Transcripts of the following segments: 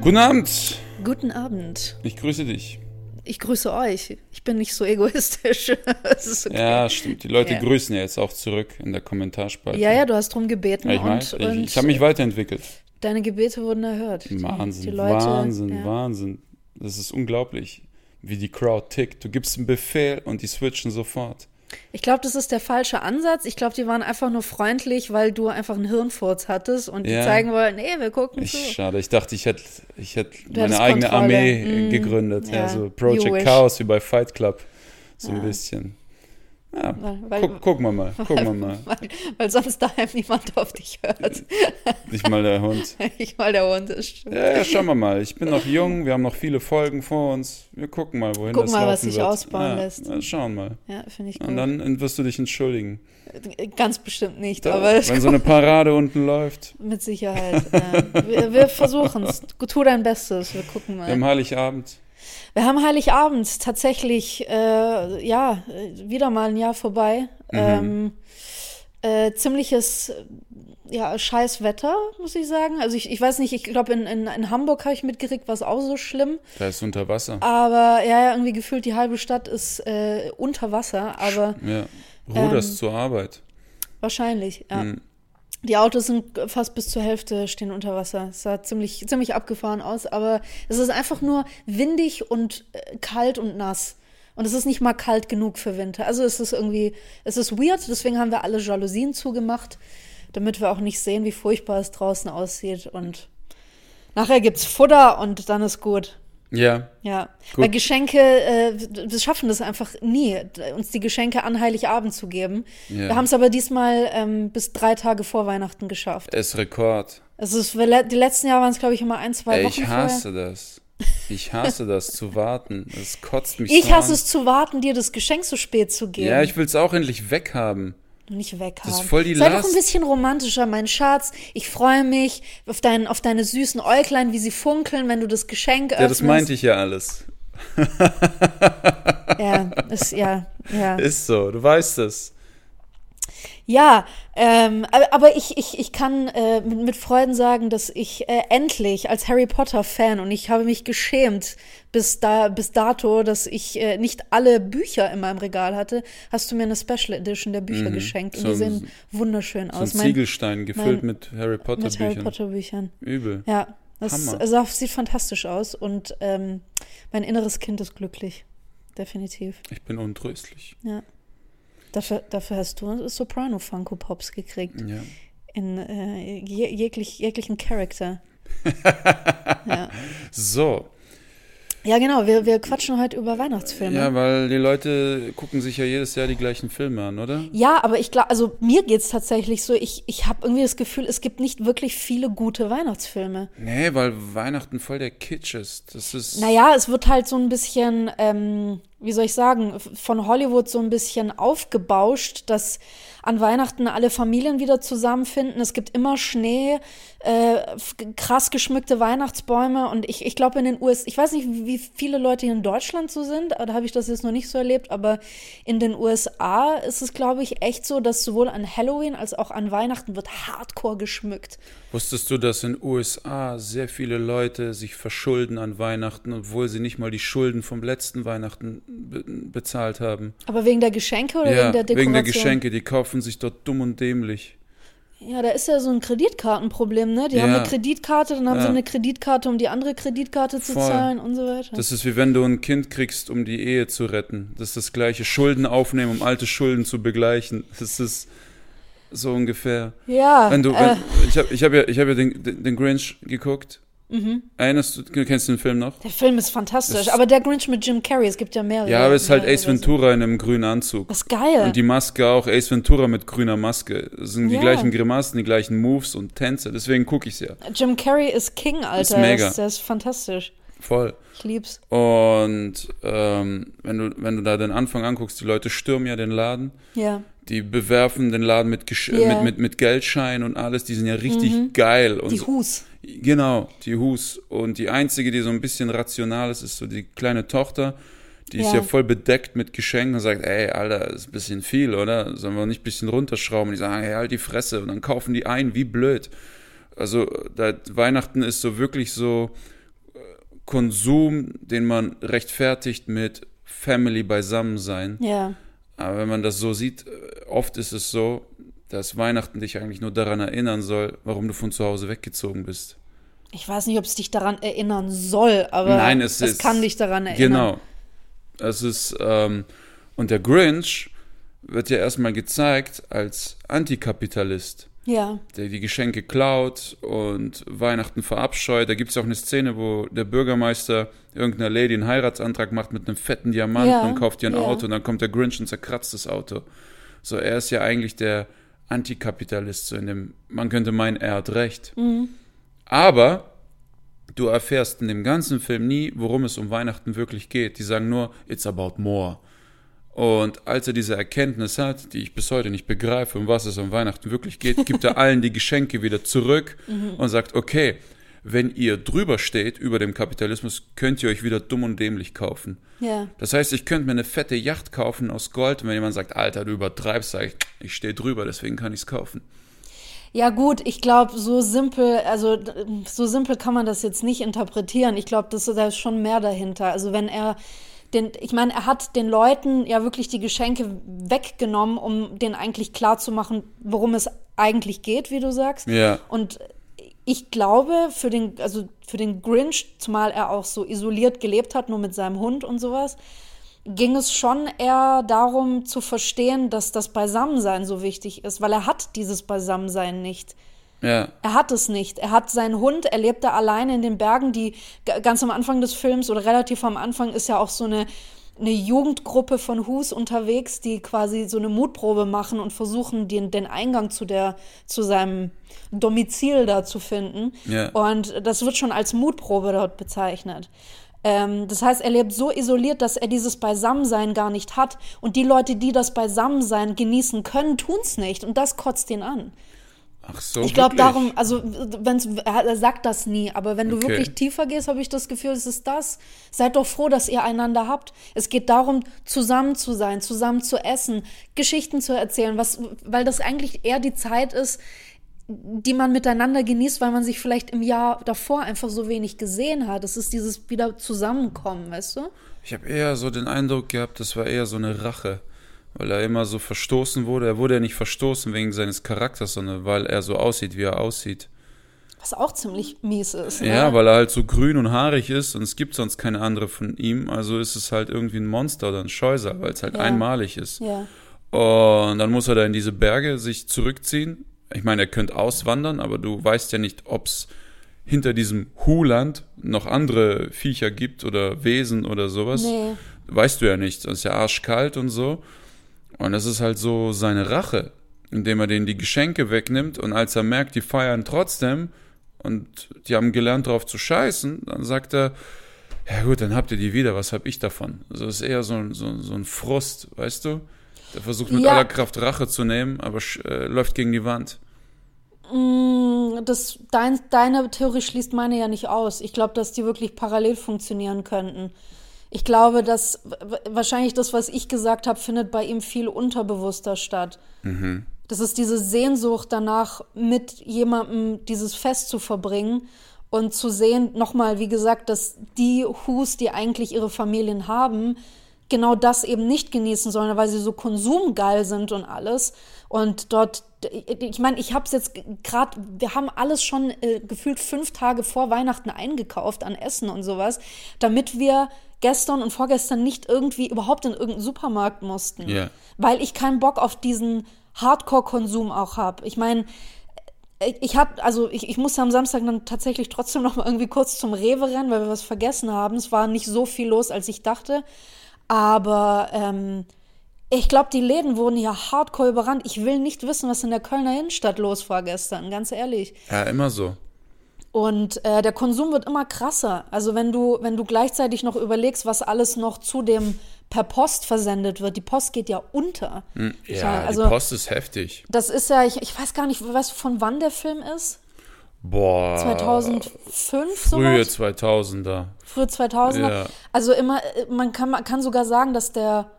Guten Abend. Guten Abend. Ich grüße dich. Ich grüße euch. Ich bin nicht so egoistisch. Okay. Ja, stimmt. Die Leute Ja. grüßen ja jetzt auch zurück in der Kommentarspalte. ja, ja, du hast drum gebeten Ja, ich und, weiß, ich, und ich habe mich weiterentwickelt. deine Gebete wurden erhört. Die- Wahnsinn, die Leute, Wahnsinn, ja. Wahnsinn. Das ist unglaublich, wie die Crowd tickt. Du gibst einen Befehl und die switchen sofort. Ich glaube, das ist der falsche Ansatz. Ich glaube, die waren einfach nur freundlich, weil du einfach einen Hirnfurz hattest und die Ja. zeigen wollen, nee, wir gucken Ich, zu. schade, ich dachte, ich hätte ich hätte Du meine eigene Kontrolle. Armee Mm, gegründet. Ja, ja. so You Project. Chaos wie bei Fight Club. So ein Ja. bisschen. Ja, Weil, guck, gucken wir mal, gucken wir mal. weil, weil sonst daheim niemand auf dich hört. Nicht mal der Hund. ich mal der Hund ist. stimmt. Ja, ja, schauen wir mal. Ich bin noch jung, wir haben noch viele Folgen vor uns. Wir gucken mal, wohin Gucken das mal, was sich ausbauen ja, lässt. Ja, schauen mal. Ja, finde ich Und gut. dann wirst du dich entschuldigen. Ganz bestimmt nicht, Da, aber wenn so eine Parade unten läuft. Mit Sicherheit. ja. Wir, wir versuchen es. Tu dein Bestes. Wir gucken mal. Haben Heiligabend. Wir haben Heiligabend tatsächlich, äh, ja, wieder mal ein Jahr vorbei. Mhm. Ähm, äh, ziemliches, ja, scheiß Wetter, muss ich sagen. Also ich, ich weiß nicht, ich glaube in, in, in Hamburg habe ich mitgekriegt, war es auch so schlimm. Da ist unter Wasser. Aber ja, ja, irgendwie gefühlt die halbe Stadt ist äh, unter Wasser. Aber Ja. Ruderst Ähm, zur Arbeit. wahrscheinlich, ja. Mhm. Die Autos sind fast bis zur Hälfte stehen unter Wasser. Es sah ziemlich, ziemlich abgefahren aus, aber es ist einfach nur windig und äh, kalt und nass. Und es ist nicht mal kalt genug für Winter. Also es ist irgendwie, es ist weird, deswegen haben wir alle Jalousien zugemacht, damit wir auch nicht sehen, wie furchtbar es draußen aussieht. Und nachher gibt's Futter und dann ist gut. Ja. Ja, Gut. weil Geschenke, äh, wir schaffen das einfach nie, uns die Geschenke an Heiligabend zu geben. Ja. Wir haben es aber diesmal ähm, bis drei Tage vor Weihnachten geschafft. Es ist Rekord. Also es, die letzten Jahre waren es, glaube ich, immer ein, zwei Ey, Wochen ich hasse das. Ich hasse das zu warten. Das kotzt mich vorher. Ich so hasse an. es zu warten, dir das Geschenk so spät zu geben. Ja, ich will es auch endlich weghaben. Nicht weghaben. Das ist voll die Sei Last. doch ein bisschen romantischer, mein Schatz. Ich freue mich auf, dein, auf deine süßen Äuglein, wie sie funkeln, wenn du das Geschenk Ja, öffnest. das meinte ich ja alles. Ja, ist, ja, ja. Ist so, du weißt es. Ja, ähm, aber, ich, ich, ich kann äh, mit, mit Freuden sagen, dass ich äh, endlich als Harry Potter-Fan und ich habe mich geschämt bis, da, bis dato, dass ich äh, nicht alle Bücher in meinem Regal hatte, hast du mir eine Special Edition der Bücher geschenkt und Mhm. So die ein- sehen wunderschön So ein aus. Mein- Ziegelstein gefüllt mein- mit Harry Potter mit Harry Büchern. Potter Büchern. Übel. Ja, das also, sieht fantastisch aus und ähm, mein inneres Kind ist glücklich. Definitiv. Ich bin untröstlich. Ja. Dafür, dafür hast du Soprano Funko Pops gekriegt. Ja. in äh, je, jeglich, jeglichen Charakter. ja. So. ja, genau, wir, wir quatschen heute über Weihnachtsfilme. Ja, Ja, weil die Leute gucken sich ja jedes Jahr die gleichen Filme an, oder? aber ich glaube, also mir geht's tatsächlich so, ich, ich habe irgendwie das Gefühl, es gibt nicht wirklich viele gute Weihnachtsfilme. Nee, weil Weihnachten voll der Kitsch ist. Das ist. Naja, es wird halt so ein bisschen, ähm, wie soll ich sagen, von Hollywood so ein bisschen aufgebauscht, dass an Weihnachten alle Familien wieder zusammenfinden. Es gibt immer Schnee, äh, krass geschmückte Weihnachtsbäume und ich, ich glaube in den USA, ich weiß nicht, wie viele Leute hier in Deutschland so sind, da habe ich das jetzt noch nicht so erlebt, aber in den USA ist es, glaube ich, echt so, dass sowohl an Halloween als auch an Weihnachten wird hardcore geschmückt. Wusstest du, dass in USA sehr viele Leute sich verschulden an Weihnachten, obwohl sie nicht mal die Schulden vom letzten Weihnachten be bezahlt haben? Aber wegen der Geschenke oder ja, wegen der Dekoration? wegen der Geschenke. Die kaufen sich dort dumm und dämlich. Ja, da ist ja so ein Kreditkartenproblem, ne? Die Ja. haben eine Kreditkarte, dann haben Ja. sie eine Kreditkarte, um die andere Kreditkarte zu Voll. zahlen und so weiter. Das ist wie wenn du ein Kind kriegst, um die Ehe zu retten. Das ist das gleiche. Schulden aufnehmen, um alte Schulden zu begleichen. Das ist so ungefähr. ja, Wenn du, äh, wenn, ich habe ich hab ja, ich hab ja den, den, den Grinch geguckt Erinnerst du, du kennst den Film noch? Der Film ist fantastisch, Das- aber der Grinch mit Jim Carrey, es gibt ja mehrere. Ja, aber es ist halt Ace. Ventura in einem grünen Anzug. Das ist geil. Und die Maske auch, Ace Ventura mit grüner Maske. Es sind die Ja. gleichen Grimassen, die gleichen Moves und Tänze. Deswegen gucke ich es ja. Jim Carrey ist King, Alter. Ist mega. Ist, der ist fantastisch. Voll. Ich lieb's. Und ähm, wenn, du, wenn du da den Anfang anguckst, die Leute stürmen ja den Laden. Ja. Die bewerfen den Laden mit, Gesch Ja. mit, mit, mit Geldschein und alles. Die sind ja richtig geil. Und Die so- Hus. Genau, die Hus. Und die einzige, die so ein bisschen rational ist, ist so die kleine Tochter. Die ist Ja. ja voll bedeckt mit Geschenken und sagt, ey, Alter, ist ein bisschen viel, oder? Sollen wir nicht ein bisschen runterschrauben? Die sagen, hey, halt die Fresse. Und dann kaufen die ein, wie blöd. Also, da, Weihnachten ist so wirklich so äh, Konsum, den man rechtfertigt mit Family beisammen sein. Ja. Aber wenn man das so sieht, äh, oft ist es so, dass Weihnachten dich eigentlich nur daran erinnern soll, warum du von zu Hause weggezogen bist. Ich weiß nicht, ob es dich daran erinnern soll, aber Nein, es ist. kann dich daran erinnern. Genau. Es ist, ähm, und der Grinch wird ja erstmal gezeigt als Antikapitalist, Ja. der die Geschenke klaut und Weihnachten verabscheut. Da gibt es auch eine Szene, wo der Bürgermeister irgendeiner Lady einen Heiratsantrag macht mit einem fetten Diamanten Ja, und kauft ihr ein ja. Auto und dann kommt der Grinch und zerkratzt das Auto. So, er ist ja eigentlich der Antikapitalist, so in dem, man könnte meinen, er hat recht. Mhm. Aber du erfährst in dem ganzen Film nie, worum es um Weihnachten wirklich geht. Die sagen nur, it's about more. Und als er diese Erkenntnis hat, die ich bis heute nicht begreife, um was es um Weihnachten wirklich geht, gibt er allen die Geschenke wieder zurück und sagt, okay, wenn ihr drüber steht über dem Kapitalismus, könnt ihr euch wieder dumm und dämlich kaufen. Ja. Das heißt, ich könnte mir eine fette Yacht kaufen aus Gold und wenn jemand sagt, Alter, du übertreibst, sage ich, ich stehe drüber, deswegen kann ich es kaufen. Ja gut, ich glaube, so simpel, also so simpel kann man das jetzt nicht interpretieren. Ich glaube, das da ist schon mehr dahinter. Also wenn er den, ich meine, er hat den Leuten ja wirklich die Geschenke weggenommen, um denen eigentlich klar zu machen, worum es eigentlich geht, wie du sagst. Ja. Und ich glaube, für den, also für den Grinch, zumal er auch so isoliert gelebt hat, nur mit seinem Hund und sowas, ging es schon eher darum zu verstehen, dass das Beisammensein so wichtig ist, weil er hat dieses Beisammensein nicht. Ja, Er hat es nicht. Er hat seinen Hund, er lebt da alleine in den Bergen, die ganz am Anfang des Films oder relativ am Anfang ist ja auch so eine, eine Jugendgruppe von Hus unterwegs, die quasi so eine Mutprobe machen und versuchen, den, den Eingang zu der, zu seinem Domizil da zu finden. Ja. Und das wird schon als Mutprobe dort bezeichnet. Ähm, das heißt, er lebt so isoliert, dass er dieses Beisammensein gar nicht hat. Und die Leute, die das Beisammensein genießen können, tun es nicht. Und das kotzt ihn an. Ach so. Ich glaube darum, also wenn's, er er sagt das nie, aber wenn du Okay. wirklich tiefer gehst, habe ich das Gefühl, es ist das. Seid doch froh, dass ihr einander habt. Es geht darum, zusammen zu sein, zusammen zu essen, Geschichten zu erzählen, was, weil das eigentlich eher die Zeit ist, die man miteinander genießt, weil man sich vielleicht im Jahr davor einfach so wenig gesehen hat. Es ist dieses wieder Zusammenkommen, weißt du? Ich habe eher so den Eindruck gehabt, das war eher so eine Rache, weil er immer so verstoßen wurde. Er wurde ja nicht verstoßen wegen seines Charakters, sondern weil er so aussieht, wie er aussieht. Was auch ziemlich mies ist. Ja, ne? weil er halt so grün und haarig ist und es gibt sonst keine andere von ihm. Also ist es halt irgendwie ein Monster oder ein Scheusal, weil es halt Ja. einmalig ist. Ja. Und dann muss er da in diese Berge sich zurückziehen. Ich meine, er könnte auswandern, aber du weißt ja nicht, ob es hinter diesem Huland noch andere Viecher gibt oder Wesen oder sowas. Nee. Weißt du ja nicht. Es ist ja arschkalt und so. Und das ist halt so seine Rache, indem er denen die Geschenke wegnimmt und als er merkt, die feiern trotzdem und die haben gelernt, drauf zu scheißen, dann sagt er, ja gut, dann habt ihr die wieder, was hab ich davon? Also es ist eher so, ein- so, so ein Frust, weißt du? Der versucht mit Ja. aller Kraft Rache zu nehmen, aber äh, läuft gegen die Wand. Mm, Das, dein, deine Theorie schließt meine ja nicht aus. Ich glaube, dass die wirklich parallel funktionieren könnten. Ich glaube, dass wahrscheinlich das, was ich gesagt habe, findet bei ihm viel unterbewusster statt. Das ist diese Sehnsucht danach, mit jemandem dieses Fest zu verbringen und zu sehen, nochmal, wie gesagt, dass die Hus, die eigentlich ihre Familien haben, genau das eben nicht genießen sollen, weil sie so konsumgeil sind und alles. Und dort, ich meine, ich habe es jetzt gerade, wir haben alles schon äh, gefühlt fünf Tage vor Weihnachten eingekauft an Essen und sowas, damit wir gestern und vorgestern nicht irgendwie überhaupt in irgendeinen Supermarkt mussten. Ja. Weil ich keinen Bock auf diesen Hardcore-Konsum auch habe. Ich meine, ich hatte, also ich, ich musste am Samstag dann tatsächlich trotzdem noch mal irgendwie kurz zum Rewe rennen, weil wir was vergessen haben. Es war nicht so viel los, als ich dachte. Aber ähm, ich glaube, die Läden wurden hier hardcore überrannt. Ich will nicht wissen, was in der Kölner Innenstadt los war gestern, ganz ehrlich. Ja, immer so. Und äh, der Konsum wird immer krasser. Also wenn du, wenn du gleichzeitig noch überlegst, was alles noch zu dem per Post versendet wird. Die Post geht ja unter. Hm, Ja, meine, also, die Post ist heftig. Das ist ja, ich, ich weiß gar nicht, weißt du, von wann der Film ist? Boah. 2005 Frühe sowas? 2000er. Frühe 2000er. Ja. Also immer, äh, man kann, man kann sogar sagen, dass der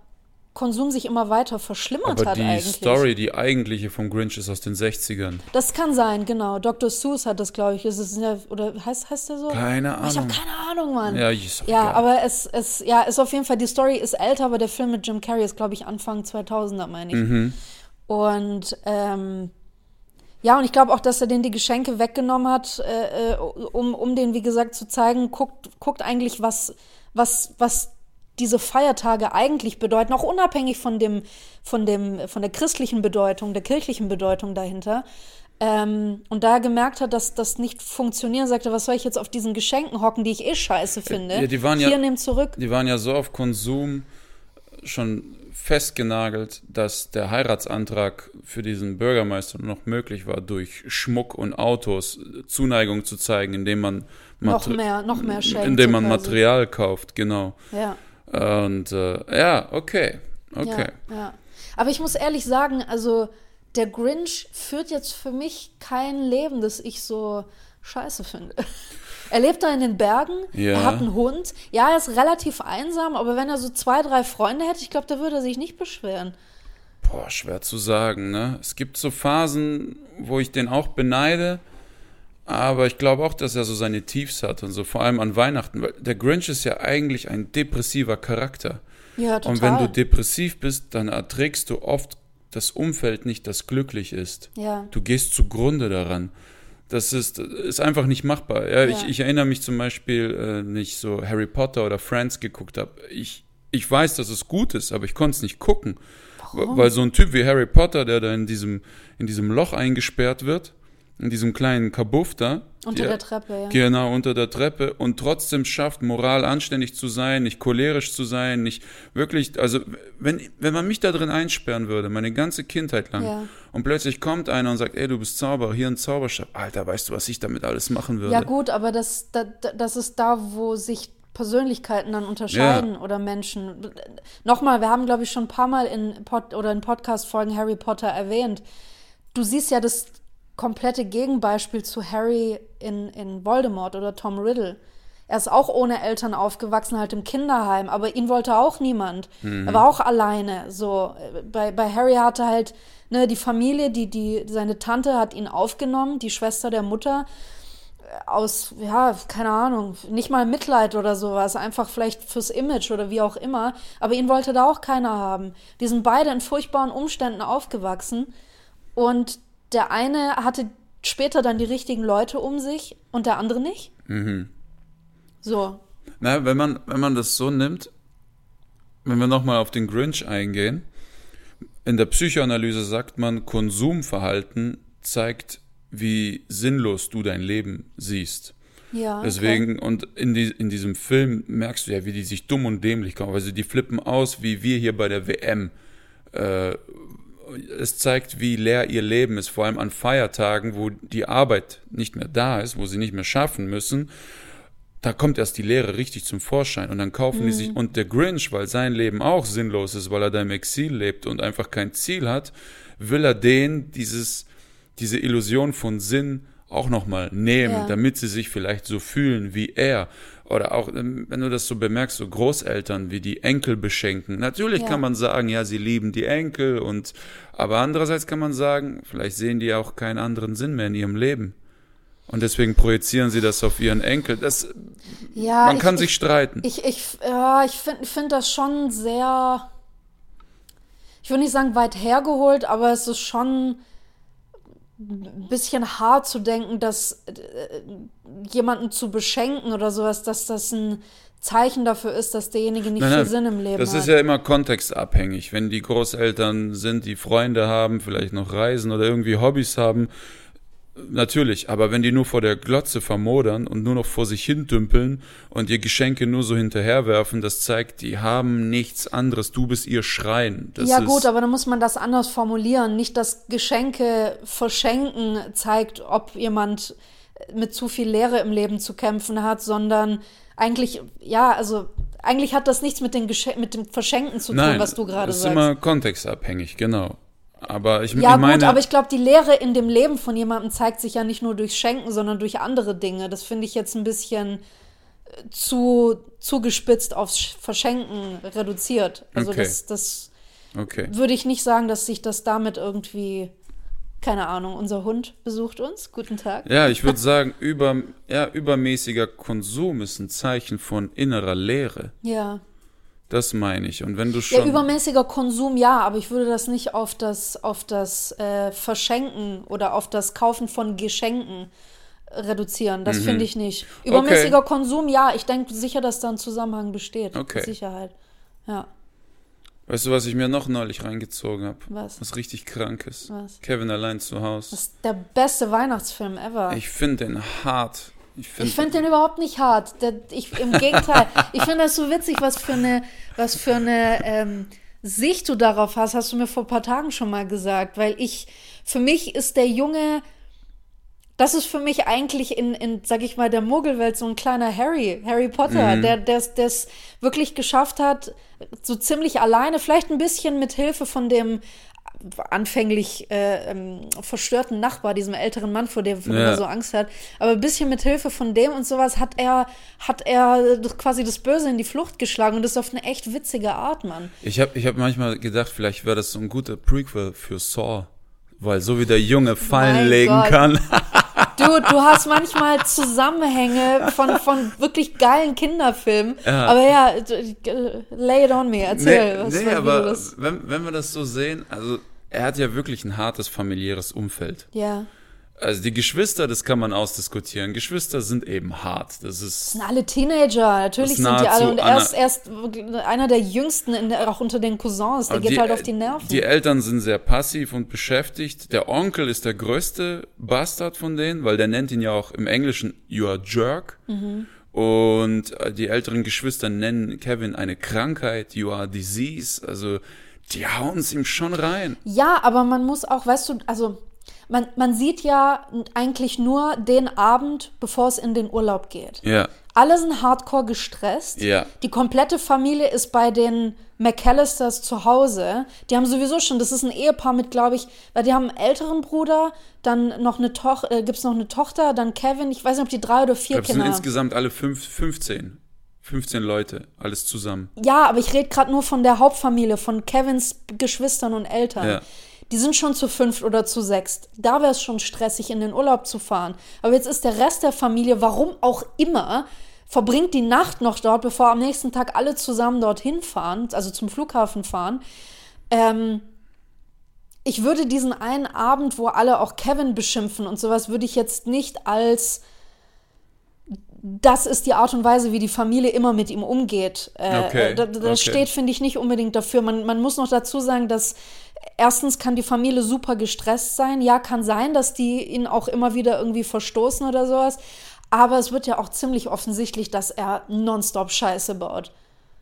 Konsum sich immer weiter verschlimmert Aber hat die eigentlich. Story, die eigentliche von Grinch ist aus den 60ern. Das kann sein, genau. Dr. Seuss hat das, glaube ich. Ist es oder heißt, heißt der so? Keine Ich habe Ahnung. keine Ahnung, Mann. Ja, doch Ja, aber es, es ja, ist auf jeden Fall, die Story ist älter, aber der Film mit Jim Carrey ist, glaube ich, Anfang 2000er, meine ich. Mhm. Und ähm, ja, und ich glaube auch, dass er den die Geschenke weggenommen hat, äh, äh, um, um den, wie gesagt, zu zeigen, guckt, guckt eigentlich, was, was, was diese Feiertage eigentlich bedeuten, auch unabhängig von dem, von dem, von der christlichen Bedeutung, der kirchlichen Bedeutung dahinter. Ähm, und da er gemerkt hat, dass das nicht funktioniert, sagte, was soll ich jetzt auf diesen Geschenken hocken, die ich eh scheiße finde? Ja, die waren ja- Hier, nimm zurück. Die waren ja so auf Konsum schon festgenagelt, dass der Heiratsantrag für diesen Bürgermeister nur noch möglich war, durch Schmuck und Autos Zuneigung zu zeigen, indem man Noch Mater- mehr, noch mehr schenkt. indem man. Material kauft, genau. Ja. Und äh, ja, okay, okay. Ja, ja. Aber ich muss ehrlich sagen, also der Grinch führt jetzt für mich kein Leben, das ich so scheiße finde. Er lebt da in den Bergen, Ja. er hat einen Hund. Ja, er ist relativ einsam, aber wenn er so zwei, drei Freunde hätte, ich glaube, da würde er sich nicht beschweren. Boah, schwer zu sagen, ne? Es gibt so Phasen, wo ich den auch beneide, aber ich glaube auch, dass er so seine Tiefs hat und so, vor allem an Weihnachten, weil der Grinch ist ja eigentlich ein depressiver Charakter. Ja, total. Und wenn du depressiv bist, dann erträgst du oft das Umfeld nicht, das glücklich ist. Ja. Du gehst zugrunde daran. Das ist, ist einfach nicht machbar. Ja, Ich, Ja. ich erinnere mich zum Beispiel, äh, nicht so Harry Potter oder Friends geguckt habe. Ich, ich weiß, dass es gut ist, aber ich konnte es nicht gucken. Warum? Weil so ein Typ wie Harry Potter, der da in diesem, in diesem Loch eingesperrt wird, in diesem kleinen Kabuff da. Unter der Treppe, ja. Genau, unter der Treppe und trotzdem schafft, moral anständig zu sein, nicht cholerisch zu sein, nicht wirklich, also wenn, wenn man mich da drin einsperren würde, meine ganze Kindheit lang, Ja. und plötzlich kommt einer und sagt, ey, du bist Zauberer, hier ein Zauberstab, Alter, weißt du, was ich damit alles machen würde? Ja, gut, aber das, das, das ist da, wo sich Persönlichkeiten dann unterscheiden oder Menschen. Nochmal, wir haben, glaube ich, schon ein paar Mal in Pod oder in Podcast-Folgen Harry Potter erwähnt. Du siehst ja das komplette Gegenbeispiel zu Harry in, in Voldemort oder Tom Riddle. Er ist auch ohne Eltern aufgewachsen, halt im Kinderheim, aber ihn wollte auch niemand. Er war auch alleine. So, äh, bei, bei Harry hatte halt ne, die Familie, die, die, seine Tante hat ihn aufgenommen, die Schwester der Mutter aus, ja, keine Ahnung, nicht mal Mitleid oder sowas, einfach vielleicht fürs Image oder wie auch immer. Aber ihn wollte da auch keiner haben. Die sind beide in furchtbaren Umständen aufgewachsen und der eine hatte später dann die richtigen Leute um sich und der andere nicht. So, Na, wenn man, wenn man das so nimmt, wenn wir nochmal auf den Grinch eingehen, in der Psychoanalyse sagt man, Konsumverhalten zeigt, wie sinnlos du dein Leben siehst. ja. okay. Deswegen, und in, die, in diesem Film merkst du ja, wie die sich dumm und dämlich kommen. Also die flippen aus, wie wir hier bei der WM. Äh, es zeigt, wie leer ihr Leben ist, vor allem an Feiertagen, wo die Arbeit nicht mehr da ist, wo sie nicht mehr schaffen müssen. Da kommt erst die Leere richtig zum Vorschein und dann kaufen die sich, und der Grinch, weil sein Leben auch sinnlos ist, weil er da im Exil lebt und einfach kein Ziel hat, will er denen dieses, diese Illusion von Sinn auch nochmal nehmen, Ja. damit sie sich vielleicht so fühlen wie er. Oder auch, ähm, wenn du das so bemerkst, so Großeltern, wie die Enkel beschenken. Natürlich Ja. kann man sagen, ja, sie lieben die Enkel und, aber andererseits kann man sagen, vielleicht sehen die auch keinen anderen Sinn mehr in ihrem Leben. Und deswegen projizieren sie das auf ihren Enkel. Das, ja, man ich- kann ich, sich streiten. Ich, ich, ja, ich finde find das schon sehr, ich würde nicht sagen weit hergeholt, aber es ist schon bisschen hart zu denken, dass äh, jemanden zu beschenken oder sowas, dass das ein Zeichen dafür ist, dass derjenige nicht Nein, viel nein, Sinn im Leben das hat. ist ja immer kontextabhängig. Wenn die Großeltern sind, die Freunde haben, vielleicht noch reisen oder irgendwie Hobbys haben, Natürlich, aber wenn die nur vor der Glotze vermodern und nur noch vor sich hin dümpeln und ihr Geschenke nur so hinterherwerfen, das zeigt, die haben nichts anderes. Du bist ihr Schrein. Das ja gut, aber dann muss man das anders formulieren. Nicht, dass Geschenke verschenken zeigt, ob jemand mit zu viel Leere im Leben zu kämpfen hat, sondern eigentlich, ja, also eigentlich hat das nichts mit, den Geschen mit dem Verschenken zu tun, Nein, was du gerade das ist sagst. immer kontextabhängig, genau. Aber ich, Ja, ich meine, gut, aber ich glaube, die Lehre in dem Leben von jemandem zeigt sich ja nicht nur durch Schenken, sondern durch andere Dinge. Das finde ich jetzt ein bisschen äh, zu zugespitzt aufs Sch- Verschenken reduziert. Also Okay. das, das okay. würde ich nicht sagen, dass sich das damit irgendwie, keine Ahnung, unser Hund besucht uns. Guten Tag. Ja, ich würde sagen, über, ja, übermäßiger Konsum ist ein Zeichen von innerer Leere. Ja. Das meine ich. Und wenn du Ja, schon. übermäßiger Konsum, ja, aber ich würde das nicht auf das, auf das äh, Verschenken oder auf das Kaufen von Geschenken reduzieren. Das finde ich nicht. Übermäßiger Konsum, ja, ich denke sicher, dass da ein Zusammenhang besteht. Okay. Mit Sicherheit. Ja. weißt du, was ich mir noch neulich reingezogen habe? Was? Was richtig krankes. Was? Kevin allein zu Hause. Das ist der beste Weihnachtsfilm ever. Ich finde den hart. Ich finde Ich finde den überhaupt nicht hart. Ich, Im Gegenteil. ich finde das so witzig, was für eine, was für eine ähm, Sicht du darauf hast, hast du mir vor ein paar Tagen schon mal gesagt. Weil ich, für mich ist der Junge, das ist für mich eigentlich in, in sag ich mal, der Muggelwelt so ein kleiner Harry, Harry Potter, der es der es wirklich geschafft hat, so ziemlich alleine, vielleicht ein bisschen mit Hilfe von dem anfänglich äh, ähm, verstörten Nachbar, diesem älteren Mann, vor dem Ja. er so Angst hat. Aber ein bisschen mit Hilfe von dem und sowas hat er, hat er quasi das Böse in die Flucht geschlagen und das auf eine echt witzige Art, Mann. Ich habe ich hab manchmal gedacht, vielleicht wäre das so ein guter Prequel für Saw. Weil so wie der Junge Fallen Mein legen Gott. kann. Du, du hast manchmal Zusammenhänge von, von wirklich geilen Kinderfilmen. Ja. Aber ja, d- lay it on me, erzähl. was, nee was, wie aber wenn, wenn wir das so sehen, also er hat ja wirklich ein hartes familiäres Umfeld. ja. Also die Geschwister, das kann man ausdiskutieren. Geschwister sind eben hart. Das ist sind alle Teenager, natürlich Das sind die alle. Und er ist erst einer der jüngsten, in auch unter den Cousins. Der geht halt auf die Nerven. Die Eltern sind sehr passiv und beschäftigt. Der Onkel ist der größte Bastard von denen, weil der nennt ihn ja auch im Englischen You are jerk. Mhm. Und äh, die älteren Geschwister nennen Kevin eine Krankheit, You are disease. Also die hauen es ihm schon rein. Ja, aber man muss auch, weißt du, also man, man sieht ja eigentlich nur den Abend, bevor es in den Urlaub geht. Ja. Alle sind hardcore gestresst. Ja. Die komplette Familie ist bei den McAllisters zu Hause. Die haben sowieso schon, das ist ein Ehepaar mit, glaube ich, weil die haben einen älteren Bruder, dann noch eine Tochter, äh, gibt's noch eine Tochter, dann Kevin, ich weiß nicht, ob die drei oder Ich vier es sind Kinder haben. insgesamt alle fünf, 15. 15 Leute, alles zusammen. Ja, aber ich rede gerade nur von der Hauptfamilie, von Kevins Geschwistern und Eltern. Ja. Die sind schon zu fünft oder zu sechst. Da wäre es schon stressig, in den Urlaub zu fahren. Aber jetzt ist der Rest der Familie, warum auch immer, verbringt die Nacht noch dort, bevor am nächsten Tag alle zusammen dorthin fahren, also zum Flughafen fahren. Ähm, ich würde diesen einen Abend, wo alle auch Kevin beschimpfen und sowas, würde ich jetzt nicht als das ist die Art und Weise, wie die Familie immer mit ihm umgeht. Äh, Okay, da- Das okay. steht, finde ich, nicht unbedingt dafür. Man, man muss noch dazu sagen, dass erstens kann die Familie super gestresst sein. Ja, kann sein, dass die ihn auch immer wieder irgendwie verstoßen oder sowas. Aber es wird ja auch ziemlich offensichtlich, dass er nonstop Scheiße baut.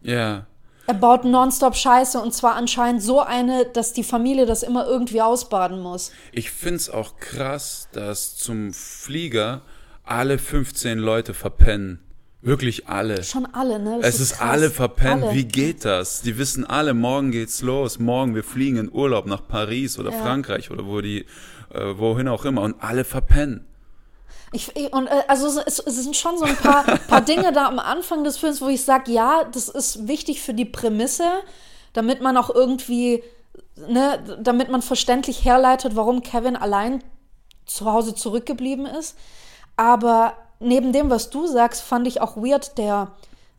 Ja. Er baut nonstop Scheiße und zwar anscheinend so eine, dass die Familie das immer irgendwie ausbaden muss. Ich find's auch krass, dass zum Flieger alle 15 Leute verpennen. Wirklich alle. Schon alle, ne? Das Es ist krass. alle verpennt. Alle. Wie geht das? Die wissen alle, morgen geht's los. Morgen wir fliegen in Urlaub nach Paris oder Ja. Frankreich oder wo die, äh, wohin auch immer. Und alle verpennen. Ich, ich- und äh, also es, es sind schon so ein paar, paar Dinge da am Anfang des Films, wo ich sage, ja, das ist wichtig für die Prämisse, damit man auch irgendwie, ne, damit man verständlich herleitet, warum Kevin allein zu Hause zurückgeblieben ist. Aber neben dem, was du sagst, fand ich auch weird, der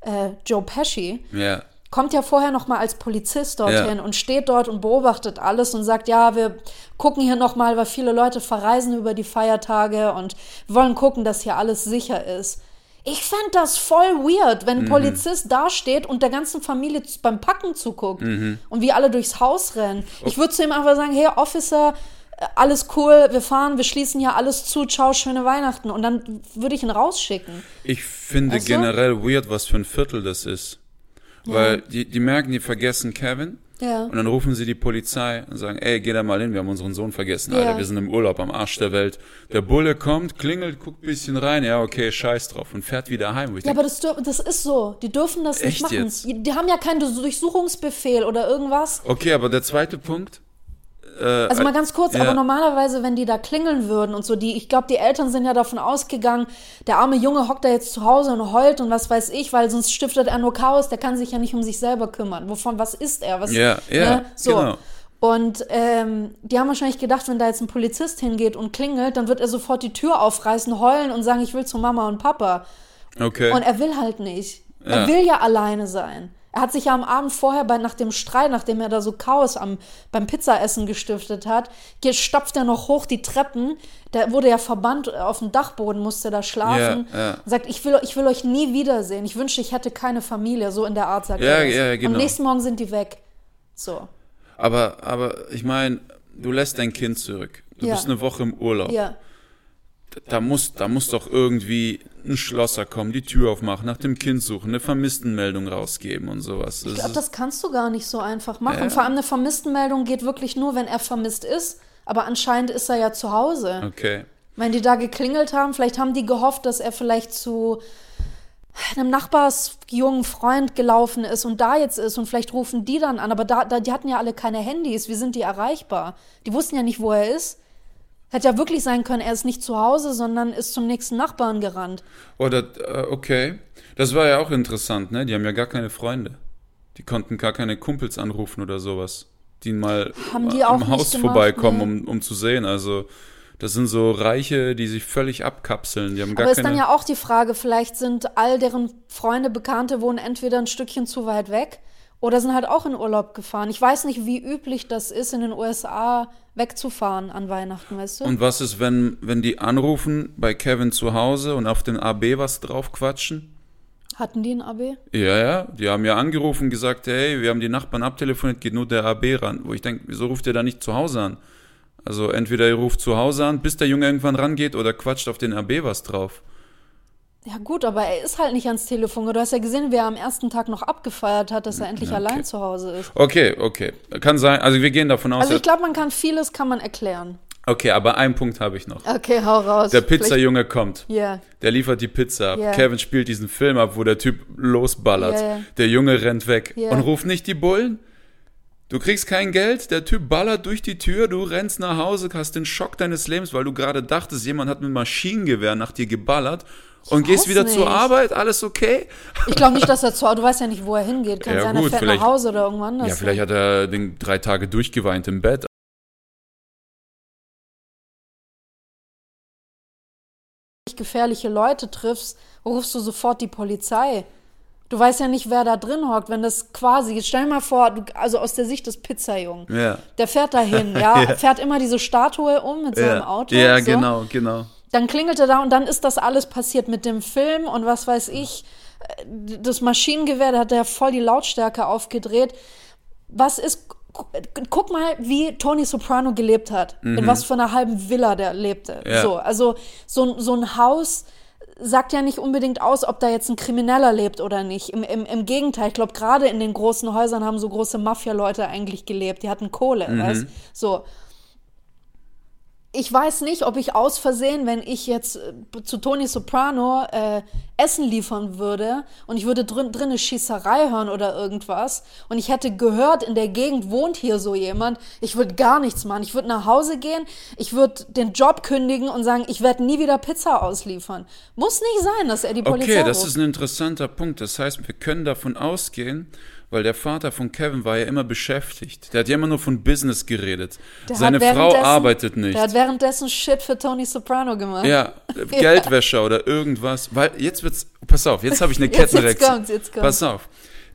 äh, Joe Pesci, Ja. kommt ja vorher noch mal als Polizist dorthin Ja. und steht dort und beobachtet alles und sagt, ja, wir gucken hier noch mal, weil viele Leute verreisen über die Feiertage und wollen gucken, dass hier alles sicher ist. Ich fänd das voll weird, wenn ein Polizist dasteht und der ganzen Familie beim Packen zuguckt und wie alle durchs Haus rennen. Ich würde zu ihm einfach sagen, hey, Officer, alles cool, wir fahren, wir schließen hier alles zu, ciao, schöne Weihnachten. Und dann würde ich ihn rausschicken. Ich finde du? generell weird, was für ein Viertel das ist. Weil die, die merken, die vergessen Kevin. Ja. Und dann rufen sie die Polizei und sagen, ey, geh da mal hin, wir haben unseren Sohn vergessen, Alter, Ja. wir sind im Urlaub am Arsch der Welt. Der Bulle kommt, klingelt, guckt ein bisschen rein, ja, okay, scheiß drauf und fährt wieder heim. Wo ich Ja, denk, aber das, das ist so. Die dürfen das nicht machen. jetzt? Die haben ja keinen Durchsuchungsbefehl oder irgendwas. okay, aber der zweite Punkt, Also mal ganz kurz, ja. aber normalerweise, wenn die da klingeln würden und so, die, ich glaube, die Eltern sind ja davon ausgegangen, der arme Junge hockt da jetzt zu Hause und heult und was weiß ich, weil sonst stiftet er nur Chaos, der kann sich ja nicht um sich selber kümmern. Wovon, was ist er? Was, Ja, ja, so. genau. Und ähm, die haben wahrscheinlich gedacht, wenn da jetzt ein Polizist hingeht und klingelt, dann wird er sofort die Tür aufreißen, heulen und sagen, ich will zu Mama und Papa. okay. Und er will halt nicht. Ja. Er will ja alleine sein. Er hat sich ja am Abend vorher bei, nach dem Streit, nachdem er da so Chaos am, beim Pizzaessen gestiftet hat, hier stapft er noch hoch die Treppen. Da wurde ja verbannt auf dem Dachboden, musste da schlafen. Ja, ja. Sagt, ich will, ich will euch nie wiedersehen. Ich wünschte, ich hätte keine Familie. So in der Art sagt Ja, er das. ja, genau. Am nächsten Morgen sind die weg. So. aber, aber ich meine, du lässt dein Kind zurück. Du bist eine Woche im Urlaub. Ja. Da muss, da muss doch irgendwie ein Schlosser kommen, die Tür aufmachen, nach dem Kind suchen, eine Vermisstenmeldung rausgeben und sowas. Ich glaube, das kannst du gar nicht so einfach machen. Ja. Vor allem eine Vermisstenmeldung geht wirklich nur, wenn er vermisst ist. Aber anscheinend ist er ja zu Hause. okay. Wenn die da geklingelt haben, vielleicht haben die gehofft, dass er vielleicht zu einem Nachbarsjungen Freund gelaufen ist und da jetzt ist und vielleicht rufen die dann an. Aber da, da, die hatten ja alle keine Handys. Wie sind die erreichbar? Die wussten ja nicht, wo er ist. Hätte ja wirklich sein können, er ist nicht zu Hause, sondern ist zum nächsten Nachbarn gerannt. Oder, äh, okay. Das war ja auch interessant, ne? Die haben ja gar keine Freunde. Die konnten gar keine Kumpels anrufen oder sowas. Die mal Haben die im Haus gemacht, vorbeikommen, ne? um, um zu sehen. Also, das sind so Reiche, die sich völlig abkapseln. Die haben gar Aber ist dann ja auch die Frage, vielleicht sind all deren Freunde, Bekannte wohnen entweder ein Stückchen zu weit weg oder sind halt auch in Urlaub gefahren. Ich weiß nicht, wie üblich das ist, in den USA wegzufahren an Weihnachten, weißt du? und was ist, wenn, wenn die anrufen bei Kevin zu Hause und auf den AB was drauf quatschen? Hatten die ein AB? Ja, ja, die haben ja angerufen und gesagt, hey, wir haben die Nachbarn abtelefoniert, geht nur der AB ran. Wo ich denke, wieso ruft ihr da nicht zu Hause an? Also entweder ihr ruft zu Hause an, bis der Junge irgendwann rangeht, oder quatscht auf den AB was drauf. Ja gut, aber er ist halt nicht ans Telefon. Du hast ja gesehen, wie er am ersten Tag noch abgefeiert hat, dass er endlich allein zu Hause ist. Okay, okay. Kann sein, also wir gehen davon aus. Also ich glaube, man kann vieles, kann man erklären. okay, aber einen Punkt habe ich noch. Okay, hau raus. Der Pizzajunge kommt. Ja. Der liefert die Pizza ab. Ja. Kevin spielt diesen Film ab, wo der Typ losballert. Ja. Der Junge rennt weg und ruft nicht die Bullen. Du kriegst kein Geld, der Typ ballert durch die Tür, du rennst nach Hause, hast den Schock deines Lebens, weil du gerade dachtest, jemand hat mit Maschinengewehr nach dir geballert und gehst wieder nicht. zur Arbeit, alles okay? Ich glaube nicht, dass er zu Du weißt ja nicht, wo er hingeht. Kann Ja, sein, gut, er fährt nach Hause oder irgendwann anders. ja, vielleicht hat er den drei Tage durchgeweint im Bett. gefährliche Leute triffst, rufst du sofort die Polizei. Du weißt ja nicht, wer da drin hockt, wenn das quasi, stell dir mal vor, du, also aus der Sicht des Pizzajungen, Ja. der fährt dahin, ja, Ja. fährt immer diese Statue um mit seinem Auto. Ja, so. genau, genau. Dann klingelt er da und dann ist das alles passiert mit dem Film und was weiß ich. Das Maschinengewehr, da hat er voll die Lautstärke aufgedreht. Was ist, gu- guck mal, wie Tony Soprano gelebt hat. In was für einer halben Villa der lebte. Mhm. Ja. So, also so, ein- so ein Haus sagt ja nicht unbedingt aus, ob da jetzt ein Krimineller lebt oder nicht. Im, im, im Gegenteil, ich glaube, gerade in den großen Häusern haben so große Mafia-Leute eigentlich gelebt. Die hatten Kohle, Mhm. weißt So ich weiß nicht, ob ich aus Versehen, wenn ich jetzt äh, zu Tony Soprano äh, Essen liefern würde und ich würde drin, drin eine Schießerei hören oder irgendwas und ich hätte gehört, in der Gegend wohnt hier so jemand, ich würde gar nichts machen. Ich würde nach Hause gehen, ich würde den Job kündigen und sagen, ich werde nie wieder Pizza ausliefern. Muss nicht sein, dass er die Polizei Okay, das ruft. ist ein interessanter Punkt. Das heißt, wir können davon ausgehen, weil der Vater von Kevin war ja immer beschäftigt. Der hat ja immer nur von Business geredet. Der Seine Frau arbeitet nicht. Der hat währenddessen Shit für Tony Soprano gemacht. Ja, Geldwäscher oder irgendwas. Weil jetzt wird's. Pass auf, jetzt habe ich eine Jetzt- jetzt Kettenreaktion. kommt's, jetzt kommt's. Pass auf.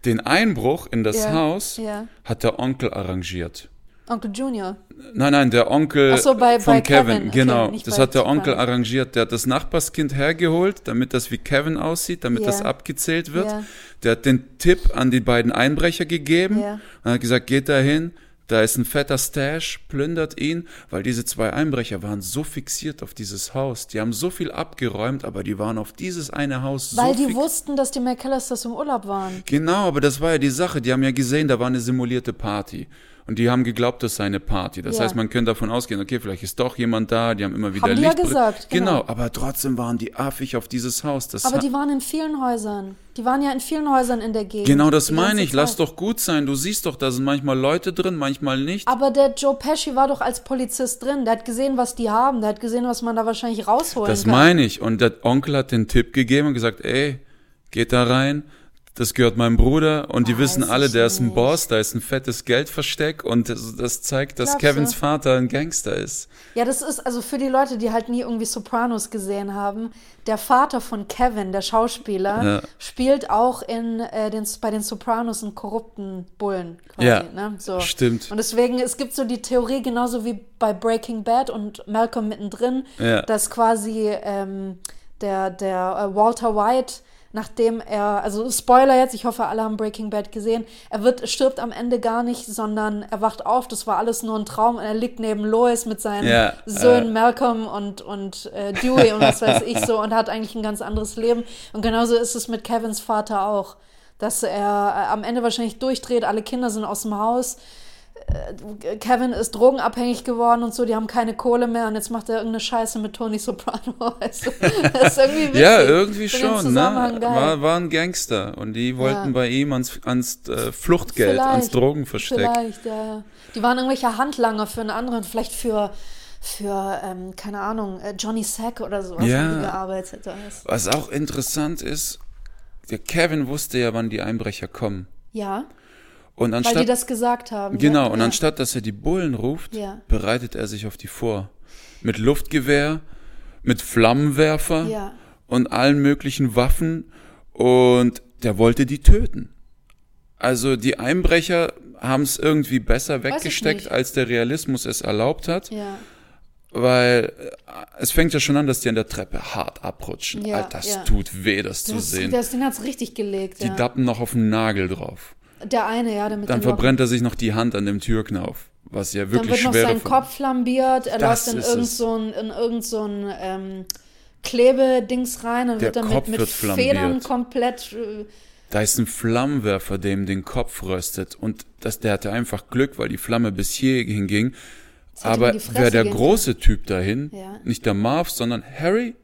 Den Einbruch in das Ja, Haus ja. hat der Onkel arrangiert. Onkel Junior. Nein, nein, der Onkel so, bei- von bei Kevin, Kevin. Okay, genau. nicht das hat der Onkel Soprano. arrangiert. Der hat das Nachbarskind hergeholt, damit das wie Kevin aussieht, damit Ja. das abgezählt wird. Ja. Der hat den Tipp an die beiden Einbrecher gegeben Ja. und hat gesagt, geht da hin, Da ist ein fetter Stash, plündert ihn, weil diese zwei Einbrecher waren so fixiert auf dieses Haus. Die haben so viel abgeräumt, aber die waren auf dieses eine Haus Weil so die fix- wussten, dass die McAllisters im Urlaub waren. Genau, aber das war ja die Sache. Die haben ja gesehen, da war eine simulierte Party. Und die haben geglaubt, das sei eine Party. Das Ja. heißt, man könnte davon ausgehen, okay, vielleicht ist doch jemand da, die haben immer wieder Haben die ja Licht. gesagt, genau. genau. aber trotzdem waren die affig auf dieses Haus. Das Aber die waren in vielen Häusern. Die waren ja in vielen Häusern in der Gegend. genau das meine ich. Lass Zeit. doch gut sein. Du siehst doch, da sind manchmal Leute drin, manchmal nicht. Aber der Joe Pesci war doch als Polizist drin. Der hat gesehen, was die haben. Der hat gesehen, was man da wahrscheinlich rausholen Das kann. meine ich. Und der Onkel hat den Tipp gegeben und gesagt, ey, geht da rein. Das gehört meinem Bruder und die Weiß wissen alle, der ist ein nicht. Boss, da ist ein fettes Geldversteck und das, das zeigt, dass Glaubst Kevins du? Vater ein Gangster ist. Ja, das ist also für die Leute, die halt nie irgendwie Sopranos gesehen haben. Der Vater von Kevin, der Schauspieler, Ja. spielt auch in, äh, den, bei den Sopranos einen korrupten Bullen. Quasi, Ja, ne? so. stimmt. Und deswegen, es gibt so die Theorie, genauso wie bei Breaking Bad und Malcolm mittendrin, Ja. dass quasi ähm, der, der äh, Walter White nachdem er, also Spoiler jetzt, ich hoffe, alle haben Breaking Bad gesehen, er wird, stirbt am Ende gar nicht, sondern er wacht auf, das war alles nur ein Traum und er liegt neben Lois mit seinen Ja, Söhnen äh. Malcolm und, und äh, Dewey und was weiß ich so und hat eigentlich ein ganz anderes Leben. Und genauso ist es mit Kevins Vater auch, dass er äh, am Ende wahrscheinlich durchdreht, alle Kinder sind aus dem Haus. Äh, Kevin ist drogenabhängig geworden und so, die haben keine Kohle mehr und jetzt macht er irgendeine Scheiße mit Tony Soprano. Weißt du? Das ist irgendwie witzig. Ja, irgendwie schon. Ne? War, war ein Gangster und die wollten Ja. bei ihm ans, ans äh, Fluchtgeld, Vielleicht, ans Drogenversteck. Vielleicht, ja. ja. Die waren irgendwelche Handlanger für einen anderen, vielleicht für, für ähm, keine Ahnung, äh, Johnny Sack oder sowas Ja. gearbeitet. Das. Was auch interessant ist, der Kevin wusste ja, wann die Einbrecher kommen. Ja, Und weil anstatt die das gesagt haben. Genau, ja. und anstatt dass er die Bullen ruft, Ja. bereitet er sich auf die vor. Mit Luftgewehr, mit Flammenwerfer Ja. und allen möglichen Waffen und der wollte die töten. Also die Einbrecher haben es irgendwie besser weggesteckt, als der Realismus es erlaubt hat, Ja, weil äh, es fängt ja schon an, dass die an der Treppe hart abrutschen. Ja, Alter, das ja. tut weh, das zu das, sehen. das Ding hat's richtig gelegt. die ja. dappen noch auf den Nagel drauf. Der eine, ja, der mit Dann verbrennt er sich noch die Hand an dem Türknauf, was ja Dann wirklich wird noch sein Kopf flambiert, er Das läuft in ist irgend es. so ein, in irgend so ein ähm, Klebedings rein und Der wird dann Kopf mit, mit. Federn komplett. Äh, Da ist ein Flammenwerfer, dem den Kopf röstet. Und das, der hatte einfach Glück, weil die Flamme bis hier hinging. Aber wäre der große Typ dahin, Ja. nicht der Marv, sondern Harry,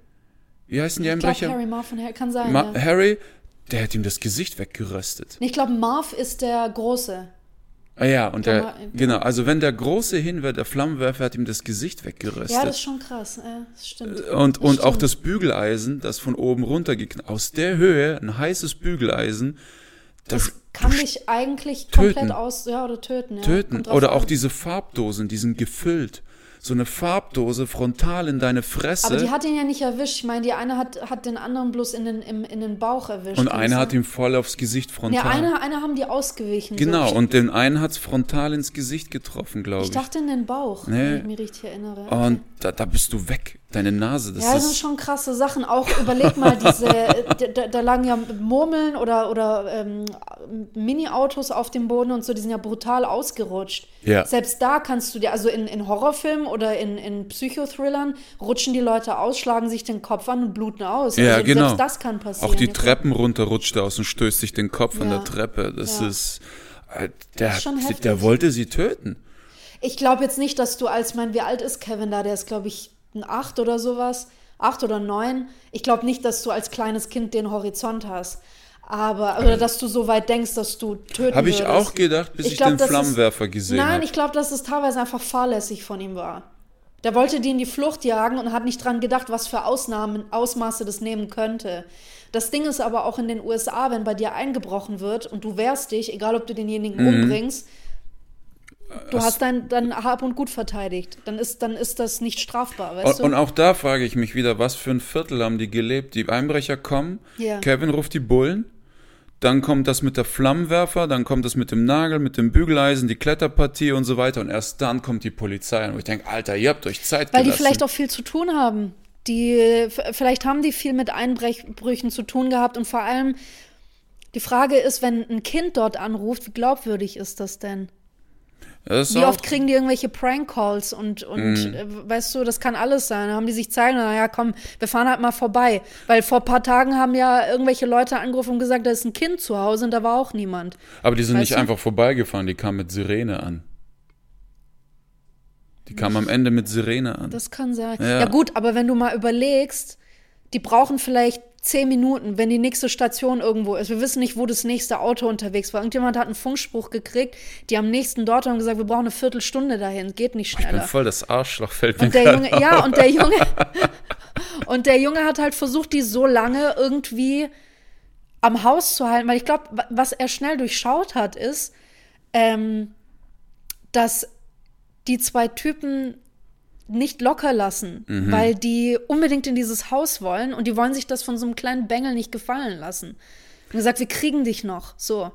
wie heißen die Einbrecher? Harry Marv von Harry kann sein. Ma ja. Harry, der hätte ihm das Gesicht weggeröstet. Ich glaube, Marv ist der Große. Ah ja, und Der genau, also wenn der große hin wäre, der Flammenwerfer hat ihm das Gesicht weggeröstet. Ja, das ist schon krass. Ja, das stimmt. und und auch stimmt. das Bügeleisen, das von oben runter geknallt, aus der Höhe, ein heißes Bügeleisen, das Kann dich eigentlich Töten. komplett aus, ja, oder töten. Ja. töten. Oder auch diese Farbdosen, die sind gefüllt. So eine Farbdose frontal in deine Fresse. Aber die hat ihn ja nicht erwischt. Ich meine, die eine hat, hat den anderen bloß in den, im, in den Bauch erwischt. und du? hat ihm voll aufs Gesicht frontal. Ja, eine, eine haben die ausgewichen. genau, So. und den einen hat's frontal ins Gesicht getroffen, glaube Ich ich. dachte in den Bauch, Nee. wenn ich mich richtig erinnere. Und da, da bist du weg. Deine Nase, das Ja, das sind ist. schon krasse Sachen. Auch überleg mal, diese, da, da, da lagen ja Murmeln oder, oder ähm, Mini-Autos auf dem Boden und so, die sind ja brutal ausgerutscht. Ja. Selbst da kannst du dir, also in, in Horrorfilmen oder in, in Psychothrillern, rutschen die Leute aus, schlagen sich den Kopf an und bluten aus. Ja, also genau. Selbst das kann passieren. Auch die Treppen runter rutscht er aus und stößt sich den Kopf an Ja. der Treppe. Das Ja. ist. äh, Der, ist der, heftig. der wollte sie töten. Ich glaube jetzt nicht, dass du als, mein, wie alt ist Kevin da? Der ist, glaube ich, ein acht oder sowas. Acht oder neun. Ich glaube nicht, dass du als kleines Kind den Horizont hast. Aber, oder dass du so weit denkst, dass du töten Habe ich würdest. auch gedacht, bis ich, glaub, den das ist- Flammenwerfer gesehen Nein, habe. ich glaube, dass es teilweise einfach fahrlässig von ihm war. Der wollte die in die Flucht jagen und hat nicht dran gedacht, was für Ausnahmen, Ausmaße das nehmen könnte. Das Ding ist aber auch in den USA, wenn bei dir eingebrochen wird und du wehrst dich, egal ob du denjenigen Mhm. umbringst, du hast dein, dein Hab und Gut verteidigt. Dann ist, dann ist das nicht strafbar, weißt Und, du? und auch da frage ich mich wieder, was für ein Viertel haben die gelebt? Die Einbrecher kommen, Ja. Kevin ruft die Bullen, dann kommt das mit der Flammenwerfer, dann kommt das mit dem Nagel, mit dem Bügeleisen, die Kletterpartie und so weiter und erst dann kommt die Polizei und ich denke, Alter, ihr habt euch Zeit Weil die gelassen. vielleicht auch viel zu tun haben. Die, vielleicht haben die viel mit Einbrüchen zu tun gehabt und vor allem die Frage ist, wenn ein Kind dort anruft, wie glaubwürdig ist das denn? Wie oft kriegen die irgendwelche Prank-Calls und, und äh, weißt du, das kann alles sein. Dann haben die sich zeigen, naja, komm, wir fahren halt mal vorbei. Weil vor ein paar Tagen haben ja irgendwelche Leute angerufen und gesagt, da ist ein Kind zu Hause und da war auch niemand. aber die sind Weißt nicht du? einfach vorbeigefahren, die kamen mit Sirene an. Die kamen am Ende mit Sirene an. Das kann sein. Ja. Ja. gut, aber wenn du mal überlegst, die brauchen vielleicht zehn Minuten, wenn die nächste Station irgendwo ist. Wir wissen nicht, wo das nächste Auto unterwegs war. Irgendjemand hat einen Funkspruch gekriegt, die am nächsten dort haben gesagt, wir brauchen eine Viertelstunde dahin. Geht nicht ich bin schneller. voll das Arschloch, fällt mir Und der gerade Junge, auf. ja, und der Junge, und der Junge hat halt versucht, die so lange irgendwie am Haus zu halten, weil ich glaube, was er schnell durchschaut hat, ist, ähm, dass die zwei Typen nicht locker lassen, Mhm. weil die unbedingt in dieses Haus wollen und die wollen sich das von so einem kleinen Bengel nicht gefallen lassen. Und gesagt, wir kriegen dich noch, so.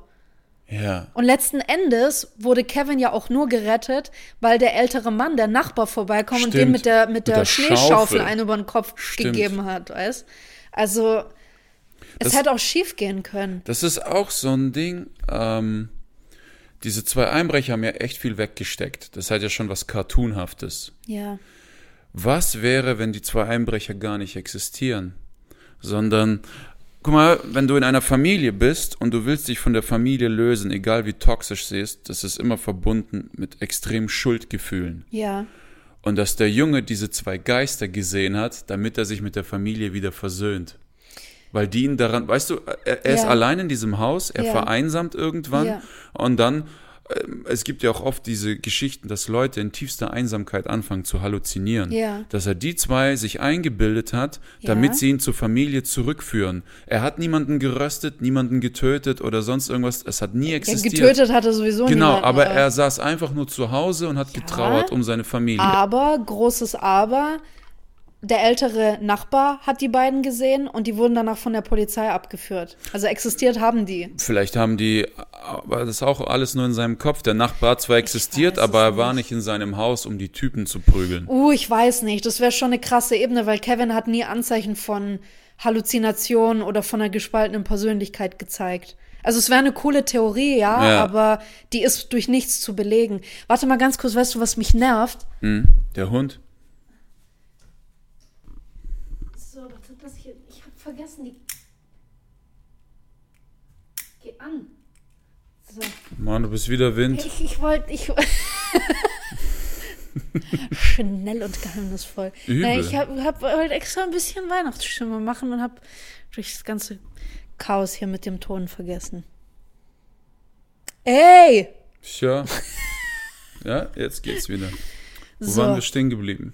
Ja. Und letzten Endes wurde Kevin ja auch nur gerettet, weil der ältere Mann, der Nachbar, vorbeikommt und dem mit der, mit Mit der, der Schneeschaufel Schaufel. einen über den Kopf Stimmt. gegeben hat, weißt? Also, es Das- hätte auch schief gehen können. Das ist auch so ein Ding. Ähm, diese zwei Einbrecher haben ja echt viel weggesteckt. Das hat ja schon was Cartoonhaftes. Ja. Was wäre, wenn die zwei Einbrecher gar nicht existieren? Sondern, guck mal, wenn du in einer Familie bist und du willst dich von der Familie lösen, egal wie toxisch sie ist, das ist immer verbunden mit extremen Schuldgefühlen. Ja. Und dass der Junge diese zwei Geister gesehen hat, damit er sich mit der Familie wieder versöhnt. Weil die ihn daran, weißt du, er, er ist Ja. allein in diesem Haus, er Ja. vereinsamt irgendwann Ja. und dann, ähm, es gibt ja auch oft diese Geschichten, dass Leute in tiefster Einsamkeit anfangen zu halluzinieren. Ja. Dass er die zwei sich eingebildet hat, Ja. damit sie ihn zur Familie zurückführen. Er hat niemanden geröstet, niemanden getötet oder sonst irgendwas, es hat nie ja existiert. getötet hat er sowieso Genau, niemanden, aber er saß einfach nur zu Hause und hat getrauert um seine Familie. Aber, großes Aber, der ältere Nachbar hat die beiden gesehen und die wurden danach von der Polizei abgeführt. Also existiert haben die. Vielleicht haben die, aber das ist auch alles nur in seinem Kopf. Der Nachbar hat zwar existiert, aber er war nicht. nicht in seinem Haus, um die Typen zu prügeln. Uh, ich weiß nicht. Das wäre schon eine krasse Ebene, weil Kevin hat nie Anzeichen von Halluzinationen oder von einer gespaltenen Persönlichkeit gezeigt. Also es wäre eine coole Theorie, ja, Ja. aber die ist durch nichts zu belegen. Warte mal ganz kurz, weißt du, was mich nervt? Hm? Der Hund? So, warte, das hier, ich habe vergessen, die. Geh an. So. Mann, du bist wieder Wind. Ich, ich wollte, ich. Schnell und geheimnisvoll. Übel. Ich habe hab heute extra ein bisschen Weihnachtsstimmung machen und habe durch das ganze Chaos hier mit dem Ton vergessen. Ey! Tja. Ja, jetzt geht's wieder. Wo So, waren wir stehen geblieben?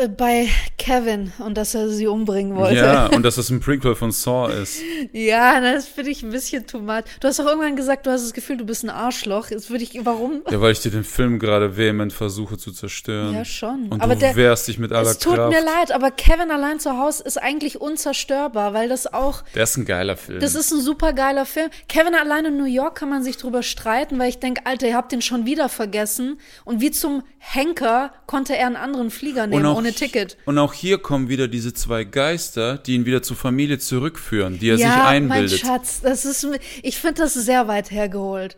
Äh, bei Kevin und dass er sie umbringen wollte. Ja, und dass das ein Prequel von Saw ist. Ja, das finde ich ein bisschen too much. Du hast doch irgendwann gesagt, du hast das Gefühl, du bist ein Arschloch. Jetzt würde ich, warum? Ja, weil ich dir den Film gerade vehement versuche zu zerstören. Ja, schon. Und Aber du der- wehrst dich mit aller Es tut Kraft. mir leid, aber Kevin allein zu Hause ist eigentlich unzerstörbar, weil das auch Der ist ein geiler Film. Das ist ein super geiler Film. Kevin allein in New York kann man sich drüber streiten, weil ich denke, Alter, ihr habt den schon wieder vergessen. Und wie zum Henker konnte er einen anderen Flieger nehmen, ohne Ticket. Und auch hier kommen wieder diese zwei Geister, die ihn wieder zur Familie zurückführen, die er sich ja, mein einbildet. Schatz, das ist, ich finde das sehr weit hergeholt.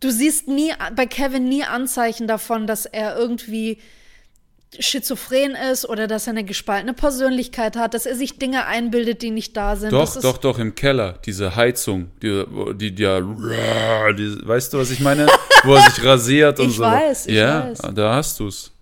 Du siehst nie bei Kevin nie Anzeichen davon, dass er irgendwie schizophren ist oder dass er eine gespaltene Persönlichkeit hat, dass er sich Dinge einbildet, die nicht da sind. Doch, doch, doch, im Keller, diese Heizung, die, die, die, ja, die weißt du, was ich meine? Wo er sich rasiert und Ich so. weiß, ich ja, weiß. da hast du's.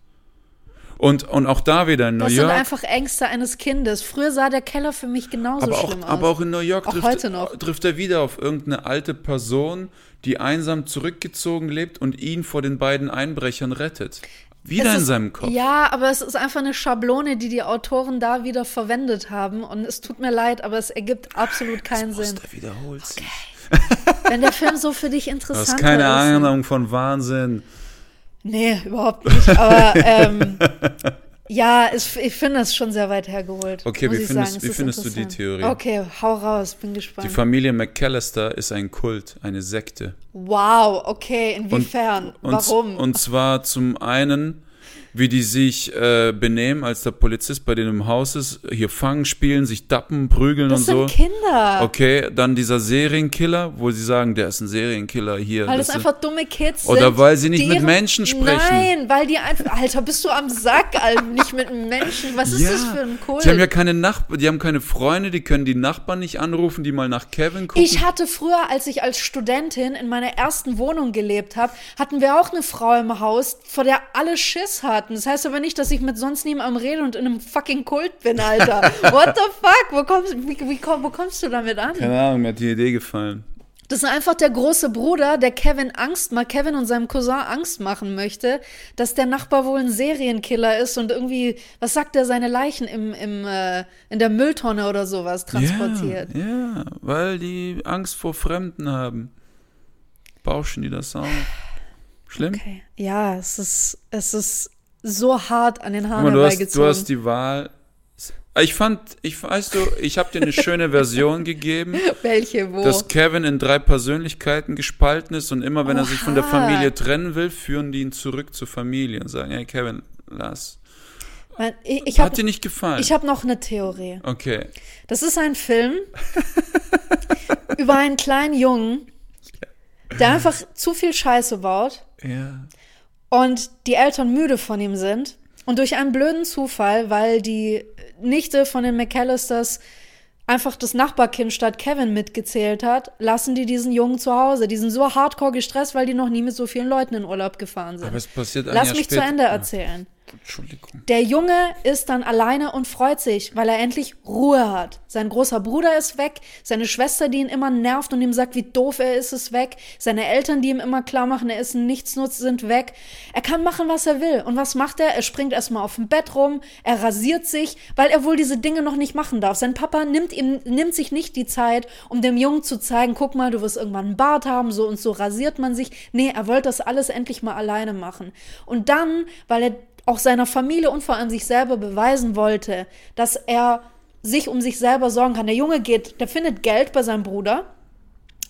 Und, und auch da wieder in New Das sind York. einfach Ängste eines Kindes. Früher sah der Keller für mich genauso aber auch, schlimm aus. aber auch in New York Auch trifft, heute noch. trifft er wieder auf irgendeine alte Person, die einsam zurückgezogen lebt und ihn vor den beiden Einbrechern rettet. Wieder Es in ist- seinem Kopf. Ja, aber es ist einfach eine Schablone, die die Autoren da wieder verwendet haben. Und es tut mir leid, aber es ergibt absolut keinen Sinn. Muster wiederholt sich. Wenn der Film so für dich Du interessant hast keine ist. Ahnung von Wahnsinn. Nee, überhaupt nicht. Aber ähm, ja, es, ich finde das schon sehr weit hergeholt. Okay, wie findest- wie findest du die. Theorie? Okay, hau raus, bin Die gespannt. Familie McAllister ist ein Kult, eine Sekte. Wow, okay, Und, inwiefern? und, Warum? Und zwar zum einen wie die sich äh, benehmen, als der Polizist bei denen im Haus ist, hier fangen, spielen, sich dappen, prügeln Das und sind so. Kinder. Okay, dann dieser Serienkiller, wo sie sagen, der ist ein Serienkiller hier. Weil das das einfach dumme Kids sind. Oder weil sie nicht mit Menschen sprechen. Nein, weil die einfach. Alter, bist du am Sack, Alter, nicht mit Menschen. Was ist das für ein Kult? Die haben ja keine Nachbarn, die haben keine Freunde, die können die Nachbarn nicht anrufen, die mal nach Kevin gucken. Ich hatte früher, als ich als Studentin in meiner ersten Wohnung gelebt habe, hatten wir auch eine Frau im Haus, vor der alle Schiss hatten. Das heißt aber nicht, dass ich mit sonst niemandem rede und in einem fucking Kult bin, Alter. What the fuck? Wo kommst, wie, wie, wo kommst du damit an? keine Ahnung, mir hat die Idee gefallen. Das ist einfach der große Bruder, der Kevin Angst mal Kevin und seinem Cousin Angst machen möchte, dass der Nachbar wohl ein Serienkiller ist und irgendwie, was sagt er, seine Leichen im, im, äh, in der Mülltonne oder sowas transportiert. Ja, ja, weil die Angst vor Fremden haben. Bauschen die das auf. Schlimm? Okay. Ja, es ist, es ist so hart an den Guck Haaren mal, du hast, herbeigezogen. du hast die Wahl. Ich fand, ich weißt du, ich habe dir eine schöne Version gegeben, Welche, wo? dass Kevin in drei Persönlichkeiten gespalten ist und immer wenn er sich von der Oha. Familie trennen will, führen die ihn zurück zur Familie und sagen, hey Kevin, lass. Mein- ich ich habe Hat dir nicht gefallen? ich hab noch eine Theorie. okay. Das ist ein Film über einen kleinen Jungen, der einfach zu viel Scheiße baut Ja. Und die Eltern müde von ihm sind. Und durch einen blöden Zufall, weil die Nichte von den McAllisters einfach das Nachbarkind statt Kevin mitgezählt hat, lassen die diesen Jungen zu Hause. Die sind so hardcore gestresst, weil die noch nie mit so vielen Leuten in Urlaub gefahren sind. Aber es passiert ein Lass Jahr mich später. zu Ende erzählen. Entschuldigung. Der Junge ist dann alleine und freut sich, weil er endlich Ruhe hat. Sein großer Bruder ist weg, seine Schwester, die ihn immer nervt und ihm sagt, wie doof er ist, ist weg. Seine Eltern, die ihm immer klar machen, er ist ein Nichtsnutz, sind weg. Er kann machen, was er will. Und was macht er? Er springt erstmal auf dem Bett rum, er rasiert sich, weil er wohl diese Dinge noch nicht machen darf. Sein Papa nimmt ihm, nimmt sich nicht die Zeit, um dem Jungen zu zeigen, guck mal, du wirst irgendwann einen Bart haben, so und so rasiert man sich. Nee, er wollte das alles endlich mal alleine machen. Und dann, weil er auch seiner Familie und vor allem sich selber beweisen wollte, dass er sich um sich selber sorgen kann. Der Junge geht, der findet Geld bei seinem Bruder.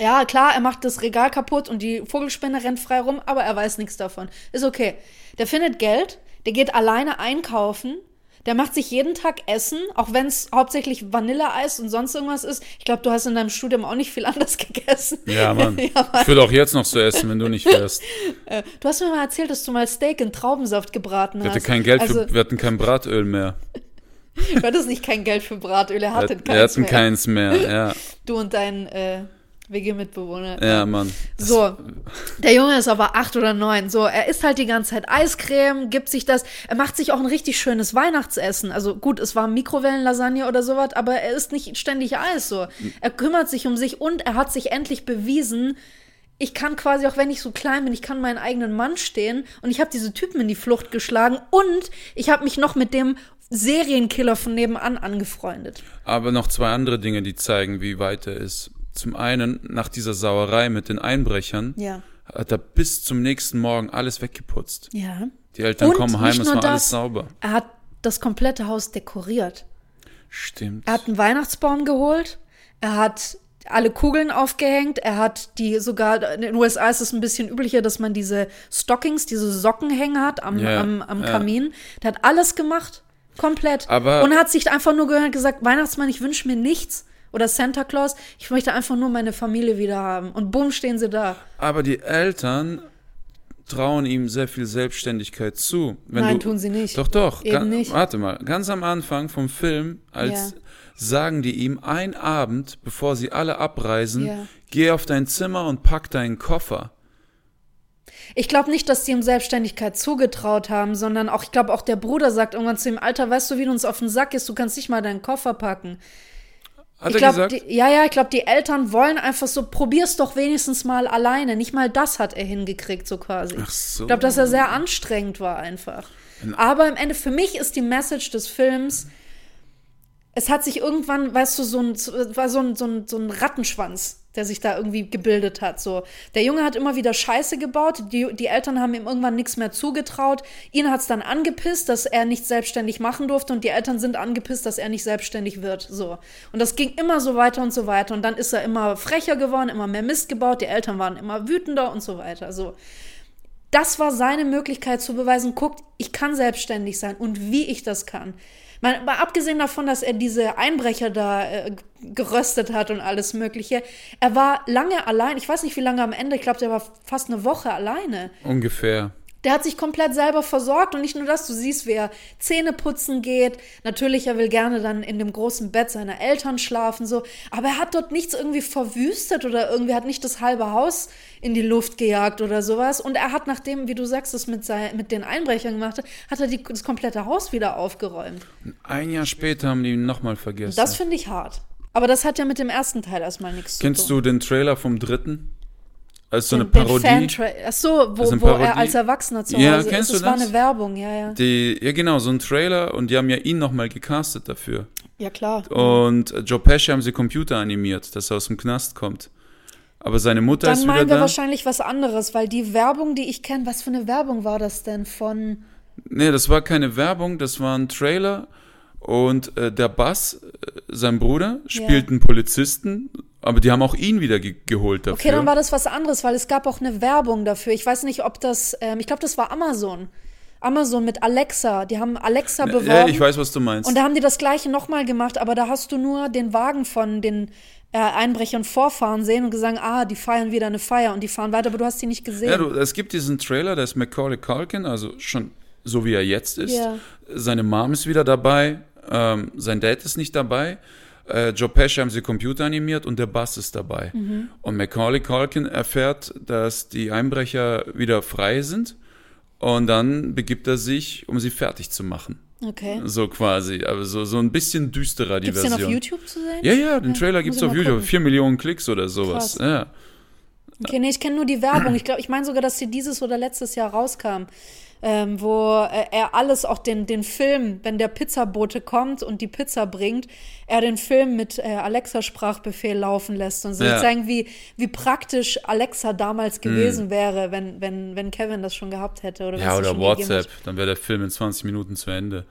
Ja, klar, er macht das Regal kaputt und die Vogelspinne rennt frei rum, aber er weiß nichts davon. Ist okay. Der findet Geld, der geht alleine einkaufen, der macht sich jeden Tag Essen, auch wenn es hauptsächlich Vanilleeis und sonst irgendwas ist. Ich glaube, du hast in deinem Studium auch nicht viel anders gegessen. Ja, Mann. ja, Mann. Ich würde auch jetzt noch so essen, wenn du nicht wärst. Du hast mir mal erzählt, dass du mal Steak in Traubensaft gebraten Wir hast. kein Geld also, für, wir hatten kein Bratöl mehr. Du hattest nicht kein Geld für Bratöl, er hatte Wir, keins wir hatten mehr. keins mehr. Ja, Du und dein äh, WG-Mitbewohner. ja, Mann. So, der Junge ist aber acht oder neun. So, er isst halt die ganze Zeit Eiscreme, gibt sich das. Er macht sich auch ein richtig schönes Weihnachtsessen. Also gut, es war Mikrowellenlasagne oder sowas, aber er isst nicht ständig Eis. So, er kümmert sich um sich und er hat sich endlich bewiesen. Ich kann quasi, auch wenn ich so klein bin, ich kann meinen eigenen Mann stehen und ich habe diese Typen in die Flucht geschlagen und ich habe mich noch mit dem Serienkiller von nebenan angefreundet. Aber noch zwei andere Dinge, die zeigen, wie weit er ist. Zum einen, nach dieser Sauerei mit den Einbrechern, Ja. hat er bis zum nächsten Morgen alles weggeputzt. Ja. Die Eltern Und kommen heim, es war alles das, sauber. Er hat das komplette Haus dekoriert. Stimmt. Er hat einen Weihnachtsbaum geholt. Er hat alle Kugeln aufgehängt. Er hat die sogar, in den USA ist es ein bisschen üblicher, dass man diese Stockings, diese Sockenhänge hat am, Ja, am, am. Kamin. Der hat alles gemacht. Komplett. Aber- Und hat sich einfach nur gehört und gesagt, Weihnachtsmann, ich wünsche mir nichts. Oder Santa Claus, ich möchte einfach nur meine Familie wieder haben. Und bumm, stehen sie da. Aber die Eltern trauen ihm sehr viel Selbstständigkeit zu. Wenn Nein, du, tun sie nicht. Doch, doch. Eben Ga- nicht. Warte mal. Ganz am Anfang vom Film, als Ja. sagen die ihm ein Abend, bevor sie alle abreisen, Ja. geh auf dein Zimmer und pack deinen Koffer. Ich glaube nicht, dass die ihm Selbstständigkeit zugetraut haben, sondern auch, ich glaube, auch der Bruder sagt irgendwann zu ihm, Alter, weißt du, wie du uns auf den Sack gehst, du kannst nicht mal deinen Koffer packen. Hat ich er glaube, gesagt? ja, ja, ich glaube, die Eltern wollen einfach so, probier's doch wenigstens mal alleine. Nicht mal das hat er hingekriegt, so quasi. Ach so. Ich glaube, dass er sehr anstrengend war einfach. Aber im Ende, für mich ist die Message des Films, es hat sich irgendwann, weißt du, so ein, war so ein, so ein, so ein Rattenschwanz, der sich da irgendwie gebildet hat. So, der Junge hat immer wieder Scheiße gebaut, die, die Eltern haben ihm irgendwann nichts mehr zugetraut. Ihn hat's dann angepisst, dass er nicht selbstständig machen durfte und die Eltern sind angepisst, dass er nicht selbstständig wird. So. Und das ging immer so weiter und so weiter. Und dann ist er immer frecher geworden, immer mehr Mist gebaut, die Eltern waren immer wütender und so weiter. So das war seine Möglichkeit zu beweisen, guckt, ich kann selbstständig sein und wie ich das kann. Mal, mal abgesehen davon, dass er diese Einbrecher da äh, geröstet hat und alles Mögliche, er war lange allein. Ich weiß nicht, wie lange am Ende. Ich glaube, der war fast eine Woche alleine. Ungefähr. Der hat sich komplett selber versorgt und nicht nur das, du siehst, wie er Zähne putzen geht. Natürlich, er will gerne dann in dem großen Bett seiner Eltern schlafen, so. Aber er hat dort nichts irgendwie verwüstet oder irgendwie hat nicht das halbe Haus in die Luft gejagt oder sowas. Und er hat, nachdem, wie du sagst, das mit, sein, mit den Einbrechern gemacht hat, hat er die, das komplette Haus wieder aufgeräumt. Ein Jahr später haben die ihn nochmal vergessen. Das finde ich hart. Aber das hat ja mit dem ersten Teil erstmal nichts Kennst zu tun. du den Trailer vom dritten? Als so eine Parodie. Ach so, wo, wo er als Erwachsener zu Ja, Hause kennst ist. du Das war das? eine Werbung, ja, ja. Die, ja, genau, so ein Trailer und die haben ja ihn nochmal gecastet dafür. Ja, klar. Und Joe Pesci haben sie Computer animiert, dass er aus dem Knast kommt. Aber seine Mutter Dann ist wieder meinen wir da. wahrscheinlich was anderes, weil die Werbung, die ich kenne, was für eine Werbung war das denn von. Nee, das war keine Werbung, das war ein Trailer. Und äh, der Bass, äh, sein Bruder, spielt einen Polizisten, aber die haben auch ihn wieder ge geholt dafür. Okay, dann war das was anderes, weil es gab auch eine Werbung dafür. Ich weiß nicht, ob das. Ähm, ich glaube, das war Amazon. Amazon mit Alexa. Die haben Alexa beworben. ja, ich weiß, was du meinst. Und da haben die das gleiche nochmal gemacht, aber da hast du nur den Wagen von den äh, Einbrechern vorfahren sehen und gesagt, ah, die feiern wieder eine Feier und die fahren weiter, aber du hast die nicht gesehen. ja, du, es gibt diesen Trailer, da ist Macaulay Culkin, also schon so wie er jetzt ist. Ja. Seine Mom ist wieder dabei, ähm, sein Dad ist nicht dabei. Äh, Joe Pesci haben sie Computer animiert und der Bass ist dabei. Mhm. Und Macaulay Culkin erfährt, dass die Einbrecher wieder frei sind und dann begibt er sich, um sie fertig zu machen. okay. So quasi, aber so, so ein bisschen düsterer die Gibt's den Version. auf YouTube zu sehen? Ja, ja, den Trailer muss gibt's ich auf YouTube. gucken. Vier Millionen Klicks oder sowas. Krass. Ja. Okay, nee, ich kenne nur die Werbung. Ich glaube, ich meine sogar, dass sie dieses oder letztes Jahr rauskam. Ähm, wo äh, er alles, auch den, den Film, wenn der Pizzabote kommt und die Pizza bringt, er den Film mit äh, Alexa-Sprachbefehl laufen lässt und so Ja. zeigen, wie, wie praktisch Alexa damals gewesen wäre, wenn, wenn, wenn Kevin das schon gehabt hätte. Oder Ja, oder WhatsApp. hat. Dann wäre der Film in 20 Minuten zu Ende.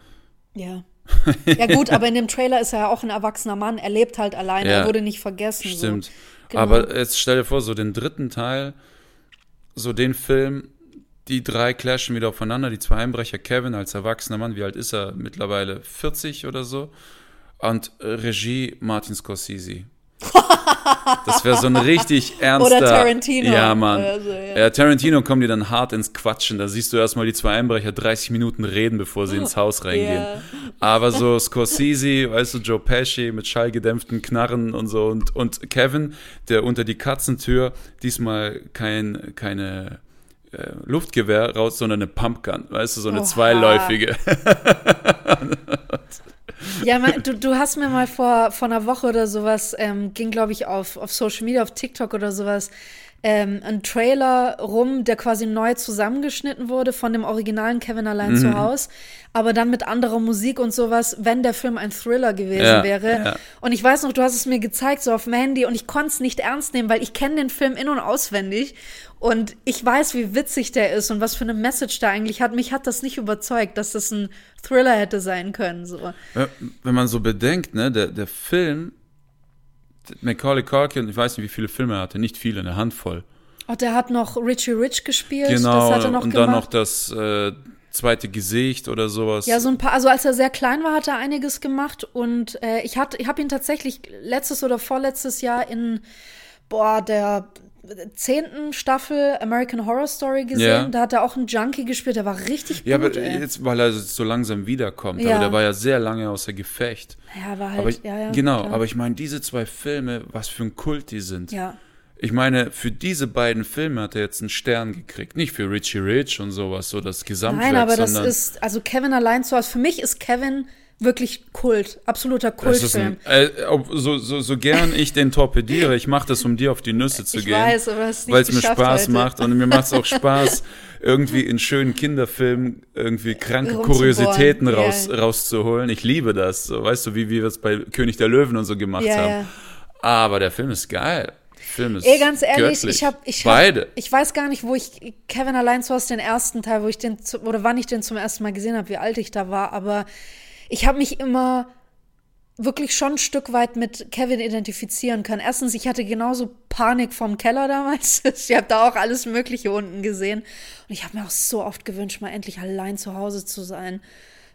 Ja. Ja, gut, aber in dem Trailer ist er ja auch ein erwachsener Mann. Er lebt halt alleine, Ja. er wurde nicht vergessen. Stimmt. So. Genau. Aber jetzt stell dir vor, so den dritten Teil, so den Film, die drei clashen wieder aufeinander, die zwei Einbrecher, Kevin als erwachsener Mann, wie alt ist er? Mittlerweile 40 oder so. Und Regie Martin Scorsese. Das wäre so ein richtig ernster. Oder Tarantino Ja, Mann. so, ja. ja. Tarantino kommen die dann hart ins Quatschen. Da siehst du erstmal die zwei Einbrecher 30 Minuten reden, bevor sie ins Haus reingehen. Ja. Aber so Scorsese, weißt du, Joe Pesci mit schallgedämpften Knarren und so und, und Kevin, der unter die Katzentür diesmal kein, keine äh, Luftgewehr raus, sondern eine Pumpgun, weißt du, so eine Oha. zweiläufige. Ja, mein, du, du hast mir mal vor, vor einer Woche oder sowas, ähm, ging glaube ich auf, auf Social Media, auf TikTok oder sowas, ähm, ein Trailer rum, der quasi neu zusammengeschnitten wurde von dem originalen Kevin allein Mhm. zu Haus, aber dann mit anderer Musik und sowas, wenn der Film ein Thriller gewesen Ja, wäre. ja. Und ich weiß noch, du hast es mir gezeigt, so auf dem Handy, und ich konnte es nicht ernst nehmen, weil ich kenne den Film in- und auswendig. Und ich weiß, wie witzig der ist und was für eine Message da eigentlich hat. Mich hat das nicht überzeugt, dass das ein Thriller hätte sein können. So. Wenn man so bedenkt, ne, der, der Film, Macaulay Culkin, ich weiß nicht, wie viele Filme er hatte, nicht viele, eine Handvoll. Oh, der hat noch Richie Rich gespielt. Genau, das hat noch und gemacht. dann noch das äh, zweite Gesicht oder sowas. ja, so ein paar, also als er sehr klein war, hat er einiges gemacht und äh, ich, hat- ich habe ihn tatsächlich letztes oder vorletztes Jahr in, boah, der zehnten Staffel American Horror Story gesehen. Ja. Da hat er auch einen Junkie gespielt, der war richtig Ja, gut, aber ey. jetzt, weil er so langsam wiederkommt. Ja. Aber der war ja sehr lange außer Gefecht. Ja, war halt, Aber ich, ja, ja. genau, klar. aber ich meine, diese zwei Filme, was für ein Kult die sind. Ja. Ich meine, für diese beiden Filme hat er jetzt einen Stern gekriegt. Nicht für Richie Rich und sowas, so das Gesamtwerk, Nein, aber das ist, also Kevin allein zu Hause, für mich ist Kevin wirklich Kult, absoluter Kultfilm. ein, äh, so, so, so gern ich den torpediere, ich mache das, um dir auf die Nüsse zu Ich gehen. weiß, aber es ist nicht Weil es mir Spaß heute. macht und mir macht es auch Spaß, irgendwie in schönen Kinderfilmen irgendwie kranke. Kuriositäten raus, rauszuholen. Ich liebe das, so, weißt du, wie wir es bei König der Löwen und so gemacht Ja, haben. Aber der Film ist geil. Der Film ist Ey, ganz ehrlich, göttlich. ich habe ich hab, beide. Ich weiß gar nicht, wo ich Kevin allein zu den ersten Teil, wo ich den zu, oder wann ich den zum ersten Mal gesehen habe, wie alt ich da war, aber ich habe mich immer wirklich schon ein Stück weit mit Kevin identifizieren können. Erstens, ich hatte genauso Panik vom Keller damals. Ich habe da auch alles Mögliche unten gesehen. Und ich habe mir auch so oft gewünscht, mal endlich allein zu Hause zu sein.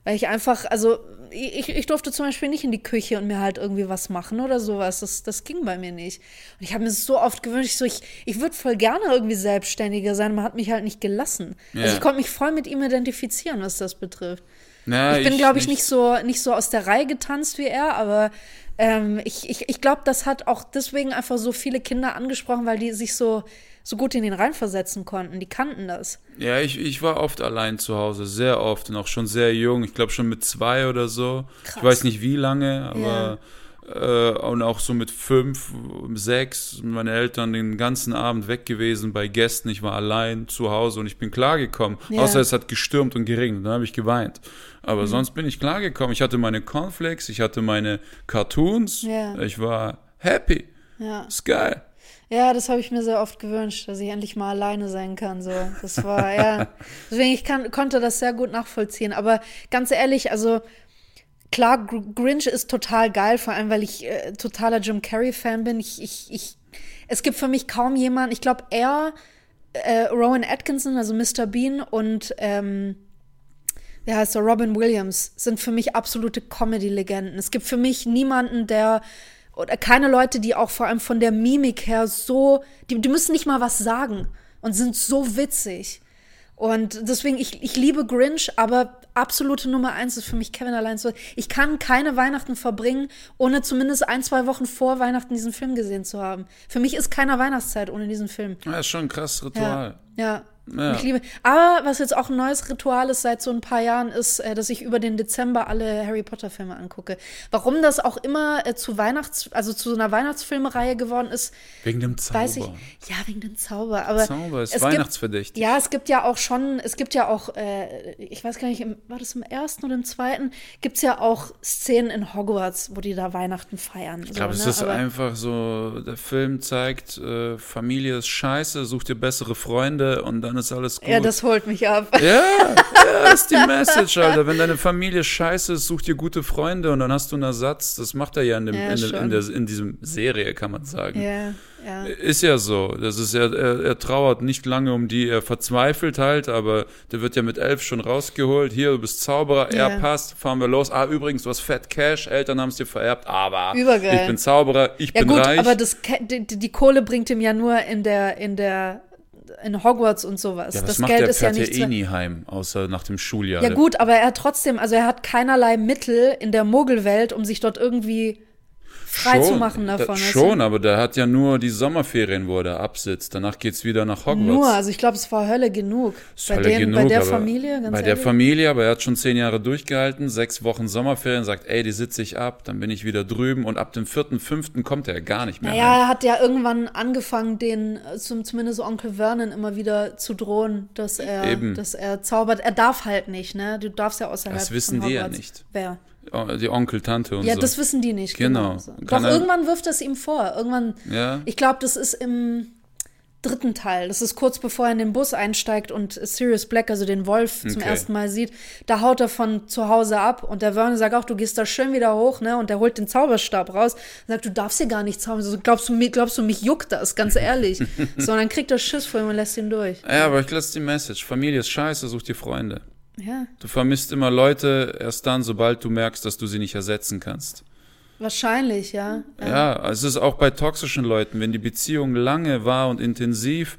Weil ich einfach, also ich, ich durfte zum Beispiel nicht in die Küche und mir halt irgendwie was machen oder sowas. Das, das ging bei mir nicht. Und ich habe mir so oft gewünscht, so ich, ich würde voll gerne irgendwie selbstständiger sein, man hat mich halt nicht gelassen. Ja. Also ich konnte mich voll mit ihm identifizieren, was das betrifft. Na, ich bin, glaube ich, nicht so, nicht so aus der Reihe getanzt wie er, aber ähm, ich, ich, ich glaube, das hat auch deswegen einfach so viele Kinder angesprochen, weil die sich so, so gut in den reinversetzen konnten. Die kannten das. Ja, ich, ich war oft allein zu Hause, sehr oft und auch schon sehr jung. Ich glaube schon mit zwei oder so. Krass. Ich weiß nicht wie lange, aber äh, und auch so mit fünf, sechs, meine Eltern den ganzen Abend weg gewesen bei Gästen. Ich war allein zu Hause und ich bin klargekommen. Ja. Außer es hat gestürmt und geregnet, dann habe ich geweint. Aber sonst bin ich klargekommen. Ich hatte meine Cornflakes, ich hatte meine Cartoons. Ja. Ich war happy. Ja. Ist geil. Ja, das habe ich mir sehr oft gewünscht, dass ich endlich mal alleine sein kann. So, das war ja. Deswegen ich kann, konnte das sehr gut nachvollziehen. Aber ganz ehrlich, also klar, Gr Grinch ist total geil, vor allem weil ich äh, totaler Jim Carrey Fan bin. Ich, ich, ich, es gibt für mich kaum jemanden. Ich glaube, er, äh, Rowan Atkinson, also Mr. Bean und ähm, wie heißt er, Robin Williams, sind für mich absolute Comedy-Legenden. Es gibt für mich niemanden, der oder keine Leute, die auch vor allem von der Mimik her so, die, die müssen nicht mal was sagen und sind so witzig. Und deswegen, ich, ich liebe Grinch, aber absolute Nummer eins ist für mich Kevin allein so. Ich kann keine Weihnachten verbringen, ohne zumindest ein, zwei Wochen vor Weihnachten diesen Film gesehen zu haben. Für mich ist keine Weihnachtszeit ohne diesen Film. Ja, ist schon ein krasses Ja, Ritual. ja. Ja. Ich liebe. Aber was jetzt auch ein neues Ritual ist seit so ein paar Jahren, ist, äh, dass ich über den Dezember alle Harry Potter Filme angucke. Warum das auch immer äh, zu Weihnachts, also zu so einer Weihnachtsfilmereihe geworden ist, Wegen dem Zauber. weiß ich. Ja, wegen dem Zauber. Aber Zauber ist es weihnachtsverdächtig. Gibt, ja, es gibt ja auch schon, es gibt ja auch, äh, ich weiß gar nicht, im, war das im ersten oder im zweiten, gibt es ja auch Szenen in Hogwarts, wo die da Weihnachten feiern. Ich glaube, es ist einfach so, der Film zeigt, äh, Familie ist scheiße, such dir bessere Freunde und dann ist alles gut. Ja, das holt mich ab. ja, ja, das ist die Message, Alter. Wenn deine Familie scheiße ist, such dir gute Freunde und dann hast du einen Ersatz. Das macht er ja in, dem, Ja, in, in, der, in diesem Serie, kann man sagen. Ja, ja. Ist ja so. Das ist er, er, er trauert nicht lange um die, er verzweifelt halt, aber der wird ja mit elf schon rausgeholt. Hier, du bist Zauberer, Ja. er passt, fahren wir los. Ah, übrigens, du hast Fett Cash, Eltern haben es dir vererbt, aber Übergeil. ich bin Zauberer, ich Ja bin gut, reich. aber das, die, die Kohle bringt ihm ja nur in der, in der, in Hogwarts und sowas. ja, das macht Geld der ist ja nicht. ja eh nie heim, außer nach dem Schuljahr. ja gut, aber er hat trotzdem, also er hat keinerlei Mittel in der Moggelwelt, um sich dort irgendwie frei zu machen davon. Da, du? schon, aber der hat ja nur die Sommerferien, wo er da absitzt. Danach geht's wieder nach Hogwarts. Nur, also ich glaube, es war Hölle genug. Ist bei, Hölle dem, genug, bei der Familie, ganz Bei der ehrlich. Familie, aber er hat schon zehn Jahre durchgehalten, sechs Wochen Sommerferien, sagt, ey, die sitze ich ab, dann bin ich wieder drüben und ab dem vierten, fünften kommt er gar nicht mehr Naja, heim. er hat ja irgendwann angefangen, den, äh, zum, zumindest Onkel Vernon immer wieder zu drohen, dass er, Eben. dass er zaubert. Er darf halt nicht, ne? Du darfst ja außerhalb Das wissen von die ja nicht. Wer? Die Onkel, Tante und Ja, so. das wissen die nicht. Genau. Genau. Doch er- irgendwann wirft es ihm vor. Irgendwann. Ja. Ich glaube, das ist im dritten Teil. Das ist kurz bevor er in den Bus einsteigt und Sirius Black, also den Wolf, zum Okay. ersten Mal sieht. Da haut er von zu Hause ab und der Vernon sagt auch, du gehst da schön wieder hoch, ne? Und der holt den Zauberstab raus und sagt, du darfst hier gar nicht zaubern. So, glaubst du, glaubst du, mich juckt das, ganz ehrlich. so, und dann kriegt er Schiss vor ihm und lässt ihn durch. ja, aber ich lasse die Message. Familie ist scheiße, such dir Freunde. Ja, Du vermisst immer Leute erst dann, sobald du merkst, dass du sie nicht ersetzen kannst. wahrscheinlich, ja. Ja, es ist auch bei toxischen Leuten, wenn die Beziehung lange war und intensiv,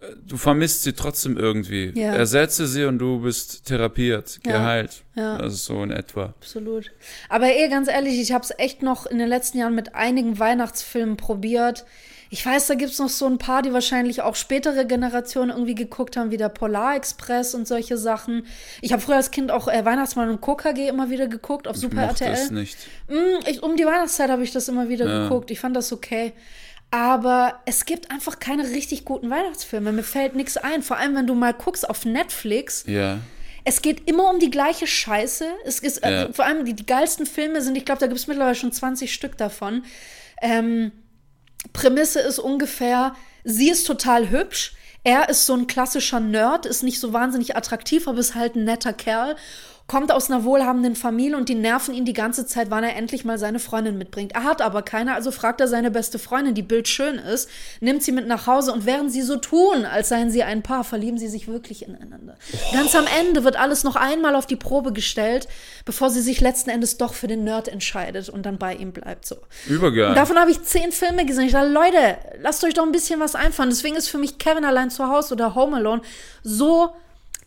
äh, du vermisst sie trotzdem irgendwie. Ja. Ersetze sie und du bist therapiert, Ja. geheilt. Ja. Das ist so in etwa. Absolut. Aber eh, ganz ehrlich, ich habe es echt noch in den letzten Jahren mit einigen Weihnachtsfilmen probiert. Ich weiß, da gibt's noch so ein paar, die wahrscheinlich auch spätere Generationen irgendwie geguckt haben, wie der Polar Express und solche Sachen. Ich habe früher als Kind auch äh, Weihnachtsmann und KKG immer wieder geguckt auf Super Mochte RTL. es nicht. Mm, ich, um die Weihnachtszeit habe ich das immer wieder geguckt. Ich fand das okay. Aber es gibt einfach keine richtig guten Weihnachtsfilme. Mir fällt nichts ein. Vor allem, wenn du mal guckst auf Netflix. Ja. Es geht immer um die gleiche Scheiße. Es ist, Ja. äh, vor allem die, die geilsten Filme sind, ich glaube, da gibt es mittlerweile schon 20 Stück davon. Ähm, Prämisse ist ungefähr, sie ist total hübsch. Er ist so ein klassischer Nerd, ist nicht so wahnsinnig attraktiv, aber ist halt ein netter Kerl. Kommt aus einer wohlhabenden Familie und die nerven ihn die ganze Zeit, wann er endlich mal seine Freundin mitbringt. Er hat aber keine, also fragt er seine beste Freundin, die bildschön ist, nimmt sie mit nach Hause und während sie so tun, als seien sie ein Paar, verlieben sie sich wirklich ineinander. Oh. Ganz am Ende wird alles noch einmal auf die Probe gestellt, bevor sie sich letzten Endes doch für den Nerd entscheidet und dann bei ihm bleibt. So. Übergeil. Und davon habe ich zehn Filme gesehen. Ich dachte, Leute, lasst euch doch ein bisschen was einfallen. Deswegen ist für mich Kevin allein zu Hause oder Home Alone so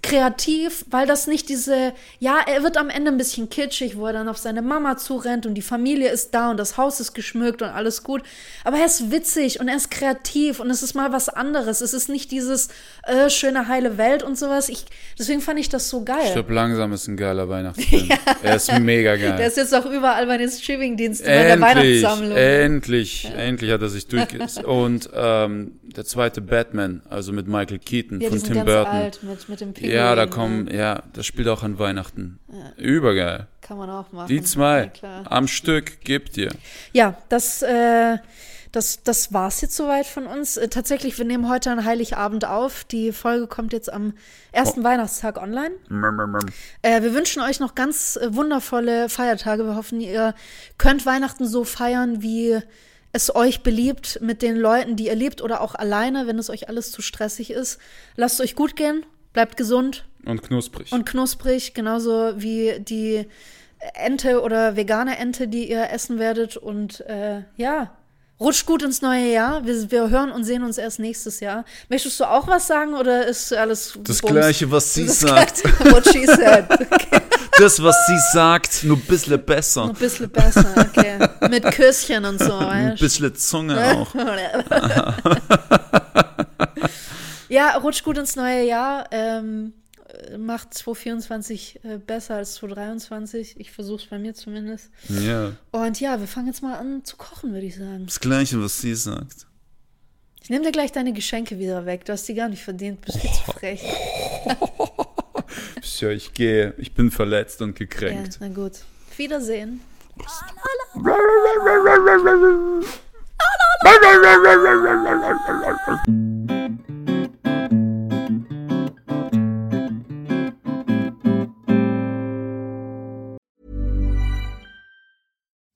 kreativ, weil das nicht diese, ja, er wird am Ende ein bisschen kitschig, wo er dann auf seine Mama zurennt und die Familie ist da und das Haus ist geschmückt und alles gut. Aber er ist witzig und er ist kreativ und es ist mal was anderes. Es ist nicht dieses äh, schöne heile Welt und sowas. Ich, deswegen fand ich das so geil. Ich glaube, langsam ist ein geiler Weihnachtsfilm. ja. Er ist mega geil. Der ist jetzt auch überall bei den Streamingdiensten bei der Weihnachtssammlung. Endlich, ja. endlich hat er sich durchgesetzt. und ähm, der zweite Batman, also mit Michael Keaton ja, von Tim Burton. Alt, mit, mit dem ja, da kommen, ja, das spielt auch an Weihnachten. Ja. Übergeil. Kann man auch machen. Die zwei ja, am Stück gibt dir. Ja, das, äh, das, das war's jetzt soweit von uns. Äh, tatsächlich, wir nehmen heute einen Heiligabend auf. Die Folge kommt jetzt am ersten oh. Weihnachtstag online. Äh, wir wünschen euch noch ganz äh, wundervolle Feiertage. Wir hoffen, ihr könnt Weihnachten so feiern, wie es euch beliebt mit den Leuten, die ihr liebt oder auch alleine, wenn es euch alles zu stressig ist. Lasst es euch gut gehen, bleibt gesund. Und knusprig. Und knusprig, genauso wie die Ente oder vegane Ente, die ihr essen werdet. Und äh, ja, rutscht gut ins neue Jahr. Wir, wir, hören und sehen uns erst nächstes Jahr. Möchtest du auch was sagen oder ist alles Das Bums? Gleiche, was sie das sagt. What she said. Okay. Das, was sie sagt, nur ein bisschen besser. Nur ein bisschen besser, okay. Mit Küsschen und so, weißt Ein bisschen Zunge auch. ja, rutscht gut ins neue Jahr. Ähm, macht 2024 äh, besser als 2023. Ich versuche es bei mir zumindest. Ja. Und ja, wir fangen jetzt mal an zu kochen, würde ich sagen. Das Gleiche, was sie sagt. Ich nehme dir gleich deine Geschenke wieder weg. Du hast die gar nicht verdient. Du bist viel zu frech. Tja, ich gehe. Ich bin verletzt und gekränkt. Ja, na gut. Wiedersehen.